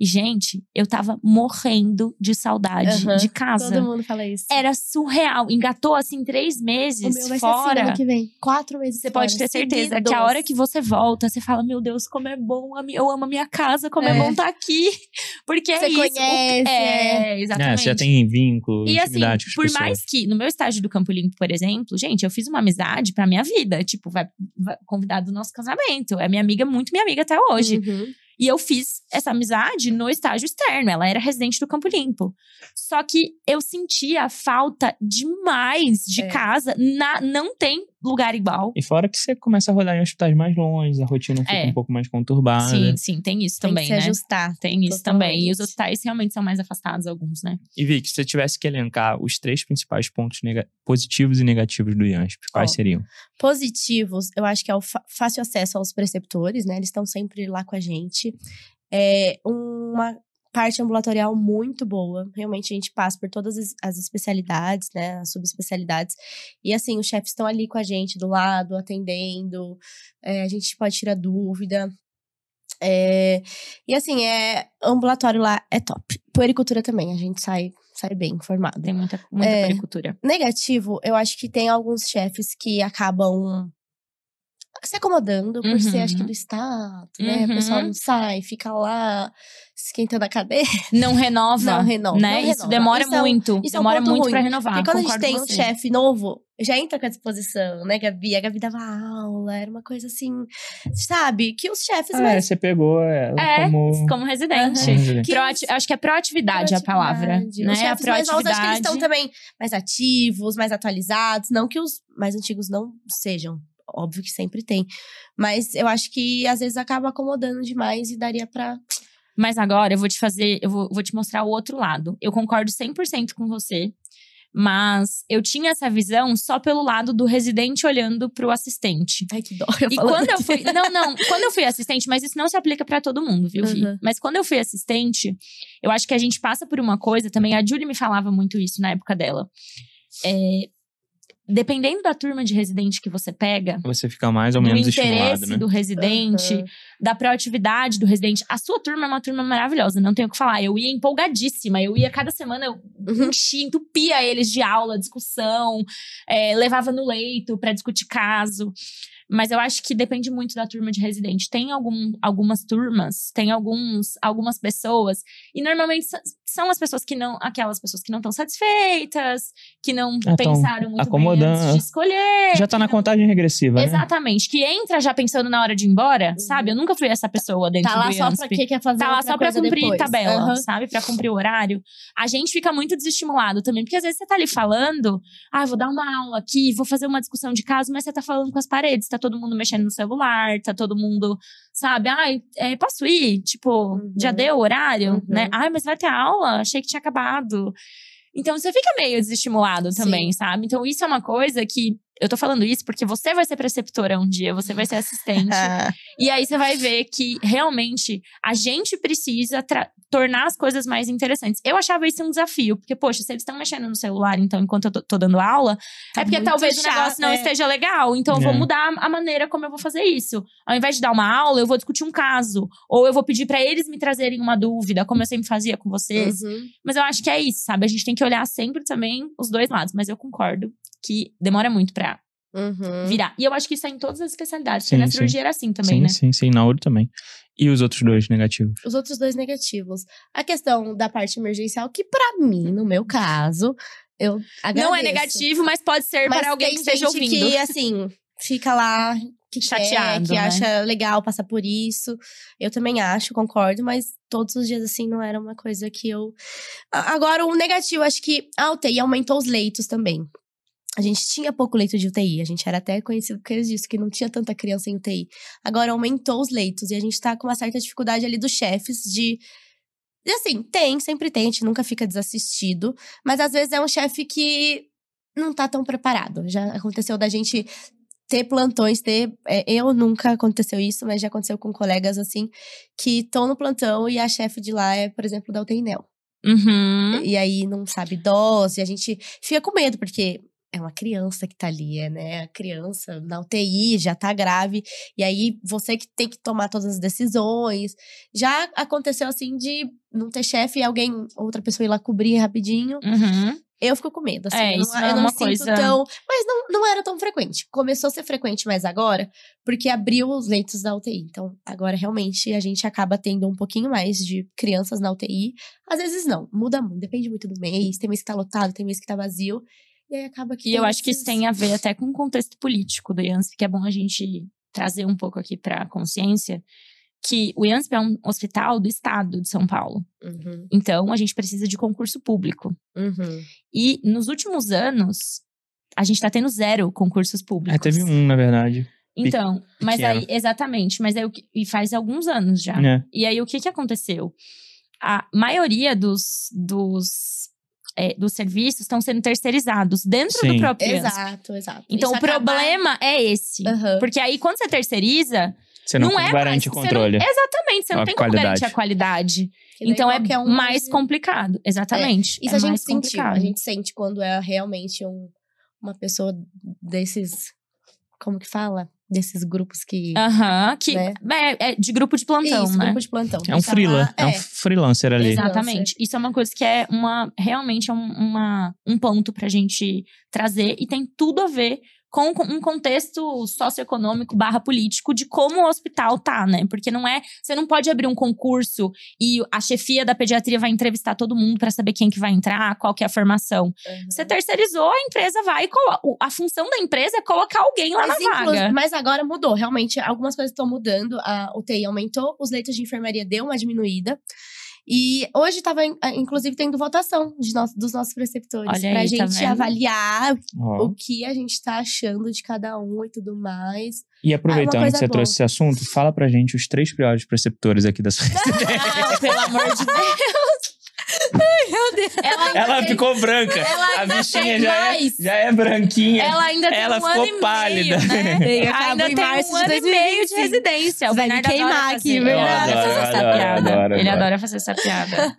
E, gente, eu tava morrendo de saudade Aham. de casa. Todo mundo fala isso. Era surreal. Engatou assim três o meses meu vai ser assim fora. ano que vem. Quatro meses Você pode ter certeza que a hora que você volta, você fala: Meu Deus, como é bom, eu amo a minha casa, como é, É. bom estar aqui. Porque é Você isso. o- conhece, é, É, exatamente. você já tem vínculo, E assim, intimidade com as por pessoas. mais que no meu estágio do Campo Limpo, por exemplo, gente, eu fiz uma amizade pra minha vida. Tipo, vai, vai convidar do nosso casamento. É minha amiga, muito minha amiga até hoje. Uhum. E eu fiz essa amizade no estágio externo. Ela era residente do Campo Limpo. Só que eu sentia falta demais de É. casa. Na, não tem lugar igual. E fora que você começa a rodar em hospitais mais longe, a rotina fica É. um pouco mais conturbada. Sim, sim, tem isso Tem também, que se né? ajustar. Tem isso também. E os hospitais realmente são mais afastados, alguns, né? E Vic, se você tivesse que elencar os três principais pontos positivos e negativos do IANSP, quais Ó. seriam? Positivos, eu acho que é o fa- fácil acesso aos preceptores, né? Eles estão sempre lá com a gente. É uma parte ambulatorial muito boa. Realmente a gente passa por todas as, especialidades, né? As subespecialidades. E assim, os chefes estão ali com a gente, do lado, atendendo. É, a gente pode tirar dúvida. É, e assim, é, ambulatório lá é top. Puericultura também, a gente sai, sai bem informado. Tem muita, muita É. pericultura. Negativo, eu acho que tem alguns chefes que acabam se acomodando por ser, acho que, Uhum. do status, né? O pessoal Uhum. não sai, fica lá esquentando a cadeira. Não renova. Não renova, Né? não Isso renova. demora Isso é um- muito. isso é um demora muito ruim, pra renovar. Porque quando a gente tem um chefe novo, já entra com a disposição, né, Gabi? A Gabi dava aula, era uma coisa assim, sabe? Que os chefes É, mais. você pegou ela É, como... como residente. residente. Que Proati- acho que é proatividade, a palavra. Proatividade. Né? Os a chefes mais novos, acho que eles proatividade. estão também mais ativos, mais atualizados. Não que os mais antigos não sejam. Óbvio que sempre tem. Mas eu acho que às vezes acaba acomodando demais e daria pra. Mas agora eu vou te fazer, eu vou, vou te mostrar o outro lado. Eu concordo 100% com você, mas eu tinha essa visão só pelo lado do residente olhando pro assistente. Ai, que dó. Eu E quando eu fui. Não, não. Quando eu fui assistente, mas isso não se aplica pra todo mundo, viu, Vi? Uhum. Mas quando eu fui assistente, eu acho que a gente passa por uma coisa também. A Julie me falava muito isso na época dela. É, dependendo da turma de residente que você pega, Você fica mais ou do menos interesse estimulado, né? do residente, Uhum. da proatividade do residente. A sua turma é uma turma maravilhosa, não tenho o que falar. Eu ia empolgadíssima, eu ia cada semana, eu Uhum. enchia, entupia eles de aula, discussão, é, levava no leito pra discutir caso. Mas eu acho que depende muito da turma de residente. Tem algum, algumas turmas, tem alguns, algumas pessoas, e normalmente são as pessoas que não, aquelas pessoas que não estão satisfeitas, que não Ah, pensaram muito bem acomodando. antes de escolher. Já tá na que não- contagem regressiva, né? Exatamente, que entra já pensando na hora de ir embora, sabe? Eu nunca fui essa pessoa dentro Tá lá do só IANSP. pra quê? Quer fazer Tá lá só pra cumprir depois. tabela, Aham. sabe? Pra cumprir o horário. A gente fica muito desestimulado também, porque às vezes você tá ali falando, ah, vou dar uma aula aqui, vou fazer uma discussão de caso, mas você tá falando com as paredes, tá todo mundo mexendo no celular, tá todo mundo, sabe? Ai, é, posso ir? Tipo, Uhum. já deu o horário, Uhum. né? Ai, mas vai ter aula? Achei que tinha acabado. Então você fica meio desestimulado também, sabe? Então isso é uma coisa que. Eu tô falando isso porque você vai ser preceptora um dia, você vai ser assistente. E aí você vai ver que realmente a gente precisa tornar as coisas mais interessantes. Eu achava isso um desafio, porque, poxa, se eles estão mexendo no celular, então, enquanto eu tô, tô dando aula, Tá é porque talvez o chato, negócio não é. esteja legal. Então, eu vou É. mudar a maneira como eu vou fazer isso. Ao invés de dar uma aula, eu vou discutir um caso. Ou eu vou pedir pra eles me trazerem uma dúvida, como eu sempre fazia com vocês. Uhum. Mas eu acho que é isso, sabe? A gente tem que olhar sempre também os dois lados. Mas eu concordo que demora muito pra Uhum. virar. E eu acho que isso é em todas as especialidades. Sim, na sim. cirurgia era assim também, sim, né? sim, sim. Na ouro também. E os outros dois negativos? Os outros dois negativos. A questão da parte emergencial, que pra mim, no meu caso, eu agradeço. Não é negativo, mas pode ser Mas para alguém tem que esteja ouvindo. que, assim, fica lá, que Chateado, quer, que né? acha legal passar por isso. Eu também acho, concordo, mas todos os dias, assim, não era uma coisa que eu... Agora, o negativo, acho que a UTI aumentou os leitos também. A gente tinha pouco leito de UTI, a gente era até conhecido por causa disso, que não tinha tanta criança em UTI. Agora aumentou os leitos e a gente tá com uma certa dificuldade ali dos chefes de. E assim, tem, sempre tem, a gente nunca fica desassistido, mas às vezes é um chefe que não tá tão preparado. Já aconteceu da gente ter plantões, ter. é, eu nunca aconteceu isso, mas já aconteceu com colegas assim, que estão no plantão e a chefe de lá é, por exemplo, da UTI. Uhum. E aí não sabe dose, a gente fica com medo, porque é uma criança que tá ali, é, né? A criança na UTI já tá grave. E aí você que tem que tomar todas as decisões. Já aconteceu assim de não ter chefe e alguém, outra pessoa ir lá cobrir rapidinho. Uhum. Eu fico com medo, assim. É, isso não, é eu não uma coisa- tão. Mas não, não era tão frequente. Começou a ser frequente mais agora, porque abriu os leitos da UTI. Então, agora realmente a gente acaba tendo um pouquinho mais de crianças na UTI. Às vezes não, muda muito, depende muito do mês. Tem mês que tá lotado, tem mês que tá vazio. E aí acaba que. E eu acho que isso tem a ver até com o contexto político do IANSP, que é bom a gente trazer um pouco aqui para a consciência, que o IANSP é um hospital do estado de São Paulo. Uhum, Então, a gente precisa de concurso público. uhum. E nos últimos anos, a gente tá tendo zero concursos públicos. É, teve um, na verdade. Então, mas pequeno. aí, exatamente, mas aí, o que- e faz alguns anos já. né? E aí, o que que aconteceu? A maioria dos, dos, é, dos serviços estão sendo terceirizados dentro do Sim. próprio IANSP. Exato, exato. Então, Isso o problema é esse. acaba- Aham. Porque aí, quando você terceiriza, Você não, não, é garante mais, o você não- controle. exatamente, você não tem como qualidade. garantir a qualidade. Então, é um mais pode- complicado. Exatamente. Isso é a gente complicado. A gente sente quando é realmente um, uma pessoa desses. Como que fala? Desses grupos que. Aham, que Né? é, é de grupo de plantão, Isso, né? grupo de plantão. É um lá, freela, é. um é. freelancer ali. Exatamente. Isso é uma coisa que é uma realmente é um, uma, um ponto pra gente trazer e tem tudo a ver com um contexto socioeconômico barra político de como o hospital tá, né? Porque não é. Você não pode abrir um concurso e a chefia da pediatria vai entrevistar todo mundo para saber quem que vai entrar, qual que é a formação. Uhum. Você terceirizou, a empresa vai e A função da empresa é colocar alguém lá mas, na vaga. Mas agora mudou, realmente. Algumas coisas estão mudando. A UTI aumentou, os leitos de enfermaria deu uma diminuída. E hoje estava, ah, inclusive, tendo votação no, dos nossos preceptores. Olha pra aí, tá gente tá avaliar oh. o que a gente está achando de cada um e tudo mais. E aproveitando é que você boa. trouxe esse assunto, fala pra gente os três piores preceptores aqui da sua ah, Pelo amor de Deus! Ai, meu Deus. Ela, ela tem, ficou branca. Ela a bichinha já é, já é branquinha. Ela ainda tem ela um ficou ano pálida. E meio, né? ainda tem um ano e meio de residência. O Vai me queimar aqui, verdade. Ele adora fazer essa piada. Ele adora fazer essa piada.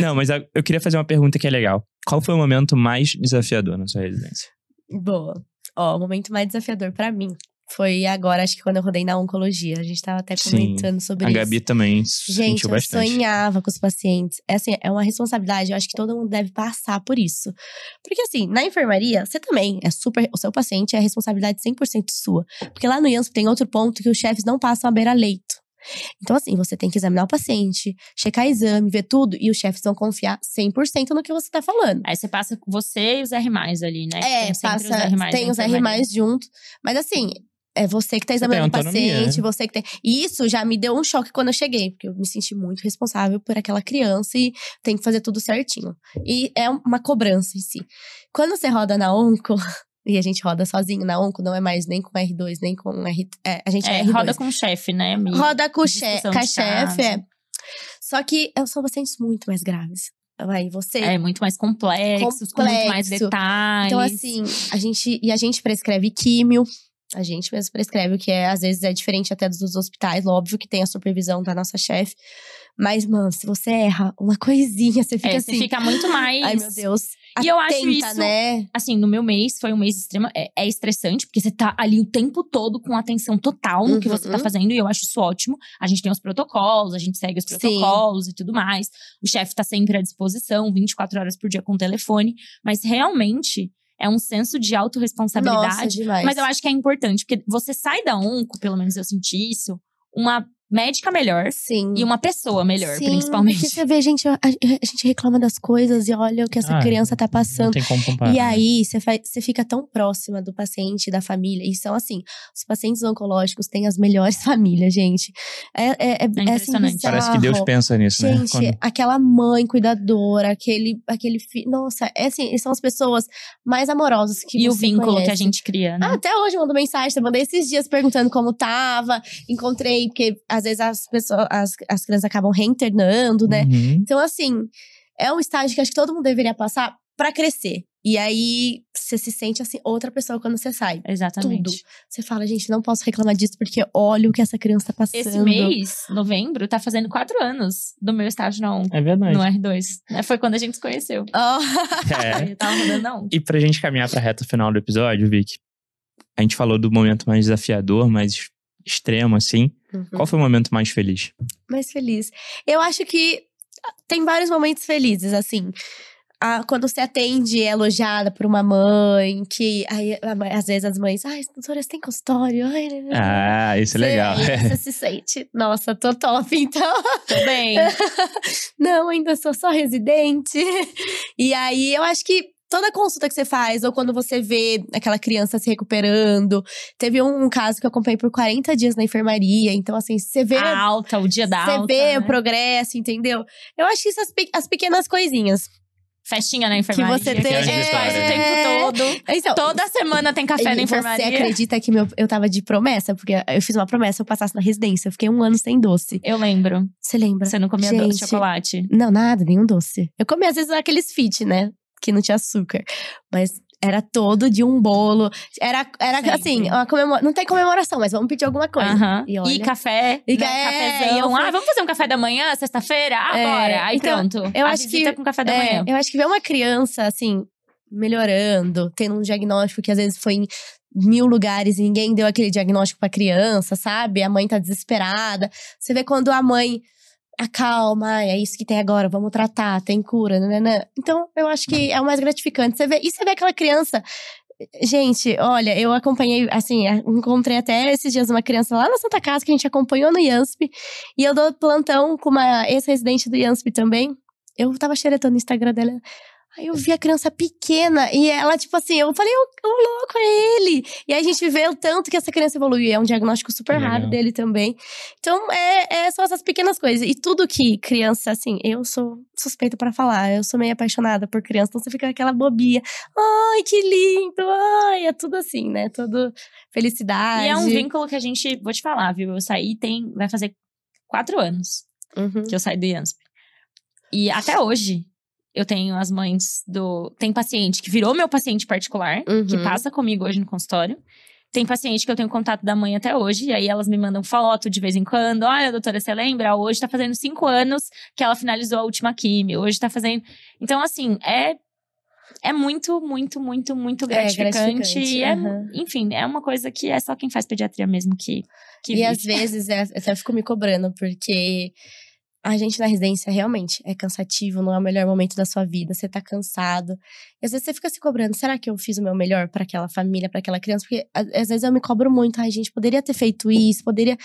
Não, mas eu queria fazer uma pergunta que é legal. Qual foi o momento mais desafiador na sua residência? Boa. Ó, o momento mais desafiador para mim foi agora, acho que quando eu rodei na oncologia. A gente tava até comentando Sim, sobre a isso. A Gabi também Gente, eu bastante. sonhava com os pacientes. É assim, é uma responsabilidade. Eu acho que todo mundo deve passar por isso. Porque assim, na enfermaria, você também é super… O seu paciente é responsabilidade 100% sua. Porque lá no IANSP tem outro ponto que os chefes não passam a beira-leito. Então, assim, você tem que examinar o paciente, checar exame, ver tudo, e os chefes vão confiar 100% no que você tá falando. Aí você passa com você e os R, ali, né? É, tem passa, os R, tem os R junto. Mas assim, é você que tá examinando o paciente, você que tem. E isso já me deu um choque quando eu cheguei, porque eu me senti muito responsável por aquela criança e tem que fazer tudo certinho. E é uma cobrança em si. Quando você roda na Onco, e a gente roda sozinho na Onco, não é mais nem com R2, nem com R. É, a gente é, é R2. roda com o chefe, né? roda com o chefe, com a chefe, é. Só que são pacientes muito mais graves. Aí você. É muito mais complexos, complexo. com muito mais detalhes. Então, assim, a gente. E a gente prescreve químio. A gente mesmo prescreve, o que é, às vezes é diferente até dos hospitais, óbvio que tem a supervisão da nossa chefe. Mas, mano, se você erra uma coisinha, você fica é, assim. Você fica muito mais. Ai, meu Deus. E eu acho isso, né? assim, no meu mês foi um mês extremo, é, é, estressante, porque você tá ali o tempo todo com atenção total no uhum. que você tá uhum. fazendo, e eu acho isso ótimo. A gente tem os protocolos, a gente segue os protocolos Sim. e tudo mais. O chefe tá sempre à disposição, 24 horas por dia com o telefone, mas realmente é um senso de autorresponsabilidade. Nossa, mas eu acho que é importante, porque você sai da onco, pelo menos eu senti isso, uma médica melhor. Sim. E uma pessoa melhor, Sim, principalmente. Porque você vê, gente, a, a, gente reclama das coisas e olha o que essa ah, criança tá passando. Não tem como comparar. E né? aí, você, faz, você fica tão próxima do paciente, da família. E são assim, os pacientes oncológicos têm as melhores famílias, gente. É, é, é, é, assim, Parece que Deus pensa nisso, gente, né? Gente, Quando... aquela mãe cuidadora, aquele, aquele filho. Nossa, é assim, são as pessoas mais amorosas que E o vínculo conhece. que a gente cria, né? Ah, até hoje eu mando mensagem, eu mandei esses dias perguntando como tava. Encontrei, porque às vezes as pessoas as, as crianças acabam reinternando, né? Uhum. Então, assim, é um estágio que acho que todo mundo deveria passar para crescer. E aí, você se sente assim, outra pessoa quando você sai. Exatamente. Tudo. Você fala, gente, não posso reclamar disso, porque olha o que essa criança tá passando. Esse mês, novembro, tá fazendo quatro anos do meu estágio na ONG. É verdade. No R2. Né? Foi quando a gente se conheceu. Oh. É. Eu tava rodando na ONG. E pra gente caminhar pra reta final do episódio, Vic, a gente falou do momento mais desafiador, mais extremo, assim. Uhum. Qual foi o momento mais feliz? Mais feliz. Eu acho que tem vários momentos felizes, assim. Ah, quando você atende é elogiada por uma mãe, que aí, às vezes as mães, ai, doutora, você tem consultório? Ai, né, né, né. ah, isso é legal. Você se sente, nossa, tô top, então. Tô bem. Não, ainda sou só residente. E aí, eu acho que toda consulta que você faz, ou quando você vê aquela criança se recuperando. Teve um, caso que eu acompanhei por 40 dias na enfermaria. Então, assim, você vê. A alta, o dia da você alta. Você vê né? o progresso, entendeu? Eu acho isso as, as pequenas coisinhas. Festinha na enfermaria. Que você tem. Que é, faz o tempo todo. Então, Toda semana tem café na enfermaria. Você acredita que meu, eu tava de promessa? Porque eu fiz uma promessa, eu passasse na residência. Eu fiquei um ano sem doce. Eu lembro. Você lembra? Você não comia Gente, doce, chocolate? Não, nada, nenhum doce. Eu comia às vezes aqueles fit, né? Que não tinha açúcar. Mas era todo de um bolo. Era, era assim, uma comemora... não tem comemoração, mas vamos pedir alguma coisa. Uhum. E, olha... e, café, e né? é, cafezão. Ah, vamos fazer um café da manhã, sexta-feira? Ah, é, bora. Aí então, pronto. Eu acho que com café da é, manhã. Eu acho que ver uma criança, assim, melhorando, tendo um diagnóstico que às vezes foi em mil lugares e ninguém deu aquele diagnóstico pra criança, sabe? A mãe tá desesperada. Você vê quando a mãe acalma, é isso que tem agora, vamos tratar, tem cura, né? Então, eu acho que é o mais gratificante. Você vê, e você vê aquela criança Gente, olha, eu acompanhei, assim, encontrei até esses dias uma criança lá na Santa Casa que a gente acompanhou no IANSP. E eu dou plantão com uma ex-residente do IANSP também. Eu tava xeretando no Instagram dela. Aí eu vi a criança pequena e ela, tipo assim, eu falei, o louco é ele. E aí a gente vê o tanto que essa criança evoluiu. É um diagnóstico super raro dele também. Então, é, é, são essas pequenas coisas. E tudo que criança, assim, eu sou suspeita para falar. Eu sou meio apaixonada por criança. Então você fica aquela bobia. Ai, que lindo! Ai, é tudo assim, né? Tudo felicidade. E é um vínculo que a gente, vou te falar, viu? Eu saí tem, vai fazer quatro anos uhum. que eu saí do IANSP. E até hoje, eu tenho as mães do. Tem paciente que virou meu paciente particular, uhum. que passa comigo hoje no consultório. Tem paciente que eu tenho contato da mãe até hoje, e aí elas me mandam foto de vez em quando. Olha, doutora, você lembra? Hoje tá fazendo cinco anos que ela finalizou a última quimio. Hoje tá fazendo. Então, assim, é. É muito, muito, muito, muito gratificante. É gratificante. E é, uhum. enfim, é uma coisa que é só quem faz pediatria mesmo que. que e vive. às vezes é, eu até fico me cobrando, porque a gente na residência realmente é cansativo, não é o melhor momento da sua vida, você tá cansado. E às vezes você fica se cobrando, será que eu fiz o meu melhor para aquela família, para aquela criança? Porque às vezes eu me cobro muito, ai gente, poderia ter feito isso, poderia.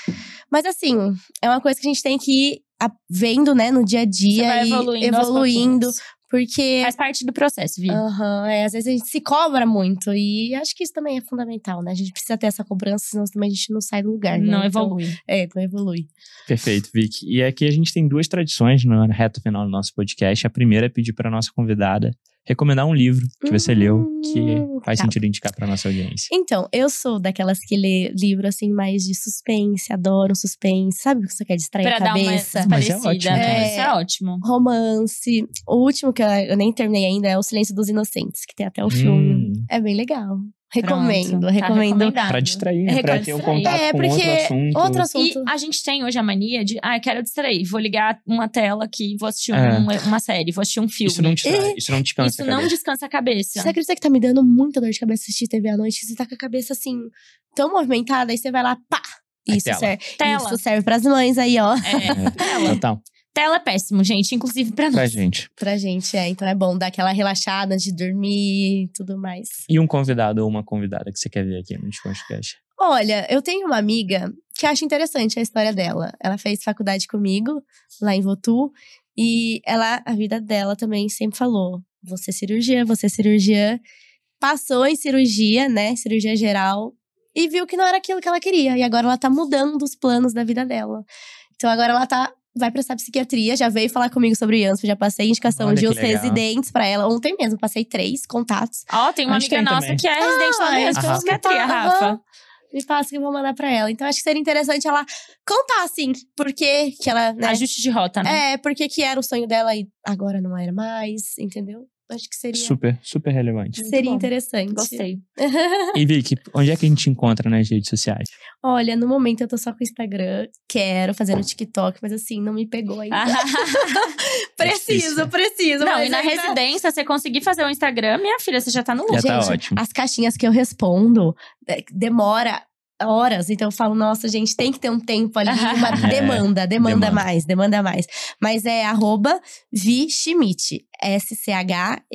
Mas assim, é uma coisa que a gente tem que ir vendo, né, no dia a dia e evoluindo, evoluindo porque. Faz parte do processo, viu? Aham, uhum, é. Às vezes a gente se cobra muito. E acho que isso também é fundamental, né? A gente precisa ter essa cobrança, senão também a gente não sai do lugar. Né? Não então, evolui. É, não evolui. Perfeito, Vic. E aqui a gente tem duas tradições na reta final do nosso podcast. A primeira é pedir para nossa convidada recomendar um livro que você leu que hum, faz tá. sentido indicar para nossa audiência. Então, eu sou daquelas que lê livro assim mais de suspense, adoro suspense, sabe o que você quer distrair pra a cabeça? Dar uma Mas é ótimo. É, Isso é ótimo. Romance. O último que eu nem terminei ainda é O Silêncio dos Inocentes, que tem até o filme. Hum. É bem legal. Recomendo, Pronto, recomendo. Tá pra distrair, né? Pra ter um contato é, com outro assunto. outro assunto. E a gente tem hoje a mania de, ah, eu quero distrair, vou ligar uma tela aqui, vou assistir é. uma, uma, série, vou assistir um filme. Isso não, distrai, isso não descansa Isso não descansa a cabeça. Você acredita que tá me dando muita dor de cabeça assistir TV à noite? Você tá com a cabeça assim, tão movimentada, aí você vai lá, pá! Isso serve, tela. isso serve pras mães aí, ó. É, tela. Total. Tela é péssimo, gente, inclusive pra nós. Pra gente. Pra gente, é. Então é bom dar aquela relaxada de dormir e tudo mais. E um convidado ou uma convidada que você quer ver aqui no Desconstrucast? Olha, eu tenho uma amiga que acha interessante a história dela. Ela fez faculdade comigo, lá em Votu. E ela, a vida dela também sempre falou: você é cirurgia, você é cirurgia. Passou em cirurgia, né? Cirurgia geral. E viu que não era aquilo que ela queria. E agora ela tá mudando os planos da vida dela. Então agora ela tá vai prestar psiquiatria, já veio falar comigo sobre o IANSP, já passei indicação Olha de uns residentes para ela. Ontem mesmo, passei três contatos. Ó, oh, tem uma amiga nossa também. que é residente ah, mesmo, de psiquiatria, Rafa. Me passa que eu vou mandar pra ela. Então, acho que seria interessante ela contar, assim, porque que ela. Né? Ajuste de rota, né? É, porque que era o sonho dela e agora não era mais, entendeu? Acho que seria. Super, super relevante. Muito seria bom. interessante. Gostei. e Vicky, onde é que a gente encontra nas redes sociais? Olha, no momento eu tô só com o Instagram. Quero fazer no TikTok, mas assim, não me pegou ainda. preciso, preciso. Não, e na ainda... residência, você conseguir fazer o Instagram, minha filha, você já tá no lucro. Já tá ótimo. As caixinhas que eu respondo, é, demora horas. Então eu falo, nossa, gente, tem que ter um tempo ali, uma é, demanda, demanda, demanda, mais, demanda mais. Mas é arroba Vi Schmidt, S-C-H-M-I-D-T.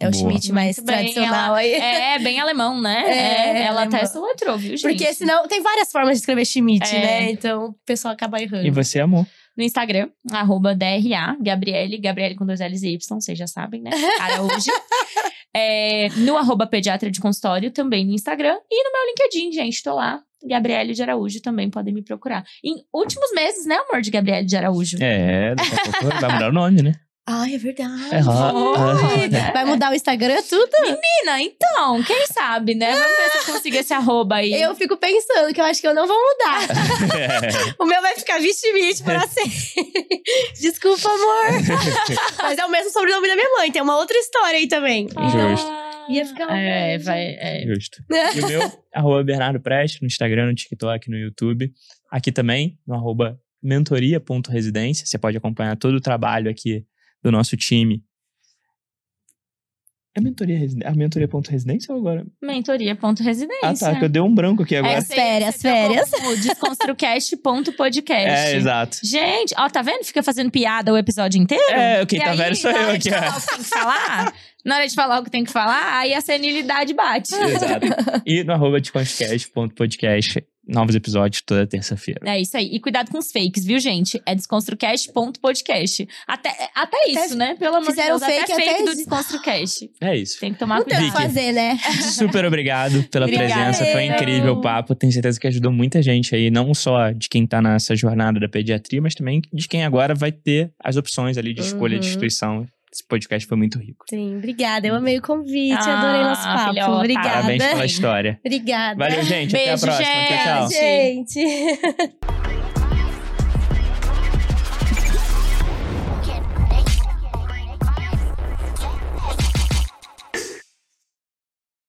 É o Boa. Schmidt mais tradicional aí. É, bem alemão, né? É, é ela até soletrou, viu, gente? Porque senão tem várias formas de escrever Schmidt, é. né? Então o pessoal acaba errando. E você amou? No Instagram, arroba DRA, Gabriele, Gabriele com dois L's e Y, vocês já sabem, né? Araújo. É, no arroba pediatra de consultório, também no Instagram. E no meu LinkedIn, gente, tô lá. Gabriele de Araújo também podem me procurar. Em últimos meses, né, amor, de Gabriele de Araújo? É, vai mudar o nome, né? Ai, é verdade. É, Vai mudar o Instagram, tudo? Menina, então, quem sabe, né? Vamos ver se eu consigo esse arroba aí. Eu fico pensando que eu acho que eu não vou mudar. o meu vai ficar vixe-vixe pra sempre. Desculpa, amor. Mas é o mesmo sobrenome da minha mãe, tem uma outra história aí também. Justo. Ia ficar É, vai. É. Justo. E o meu, arroba Bernardo Preste, no Instagram, no TikTok, no YouTube. Aqui também, no arroba mentoria.residência. Você pode acompanhar todo o trabalho aqui do nosso time É mentoria residen- A mentoria.residência ou agora? Mentoria.residência. Ah, tá. Que eu dei um branco aqui agora. É, As férias, você tá férias. como Desconstrucast.podcast. É, exato. Gente, ó, tá vendo? Fica fazendo piada o episódio inteiro. É, quem E tá aí, velho sou na eu hora aqui, de ó. falar o que tem que falar, na hora de falar o que tem que falar, aí a senilidade bate. Exato. E no arroba desconstrucast.podcast, novos episódios toda terça-feira. É isso aí. E cuidado com os fakes, viu, gente? É desconstrucast.podcast. Até, até isso, né? Pelo amor de fizeram Deus. fake até fake até do. Desconstrucast. É isso. Tem que tomar Não tem o que cuidado. fazer, né? Super obrigado pela presença. Foi incrível o papo. Tenho certeza que ajudou muita gente aí, não só de quem tá nessa jornada da pediatria, mas também de quem agora vai ter as opções ali de escolha de Uhum. instituição. Esse podcast foi muito rico. Sim, obrigada. Eu amei o convite, Ah, adorei nosso papo. filhota. Obrigada. Parabéns pela história. Obrigada. Valeu, gente. Até a Beijo, próxima. Tchau, tchau. gente. Gente.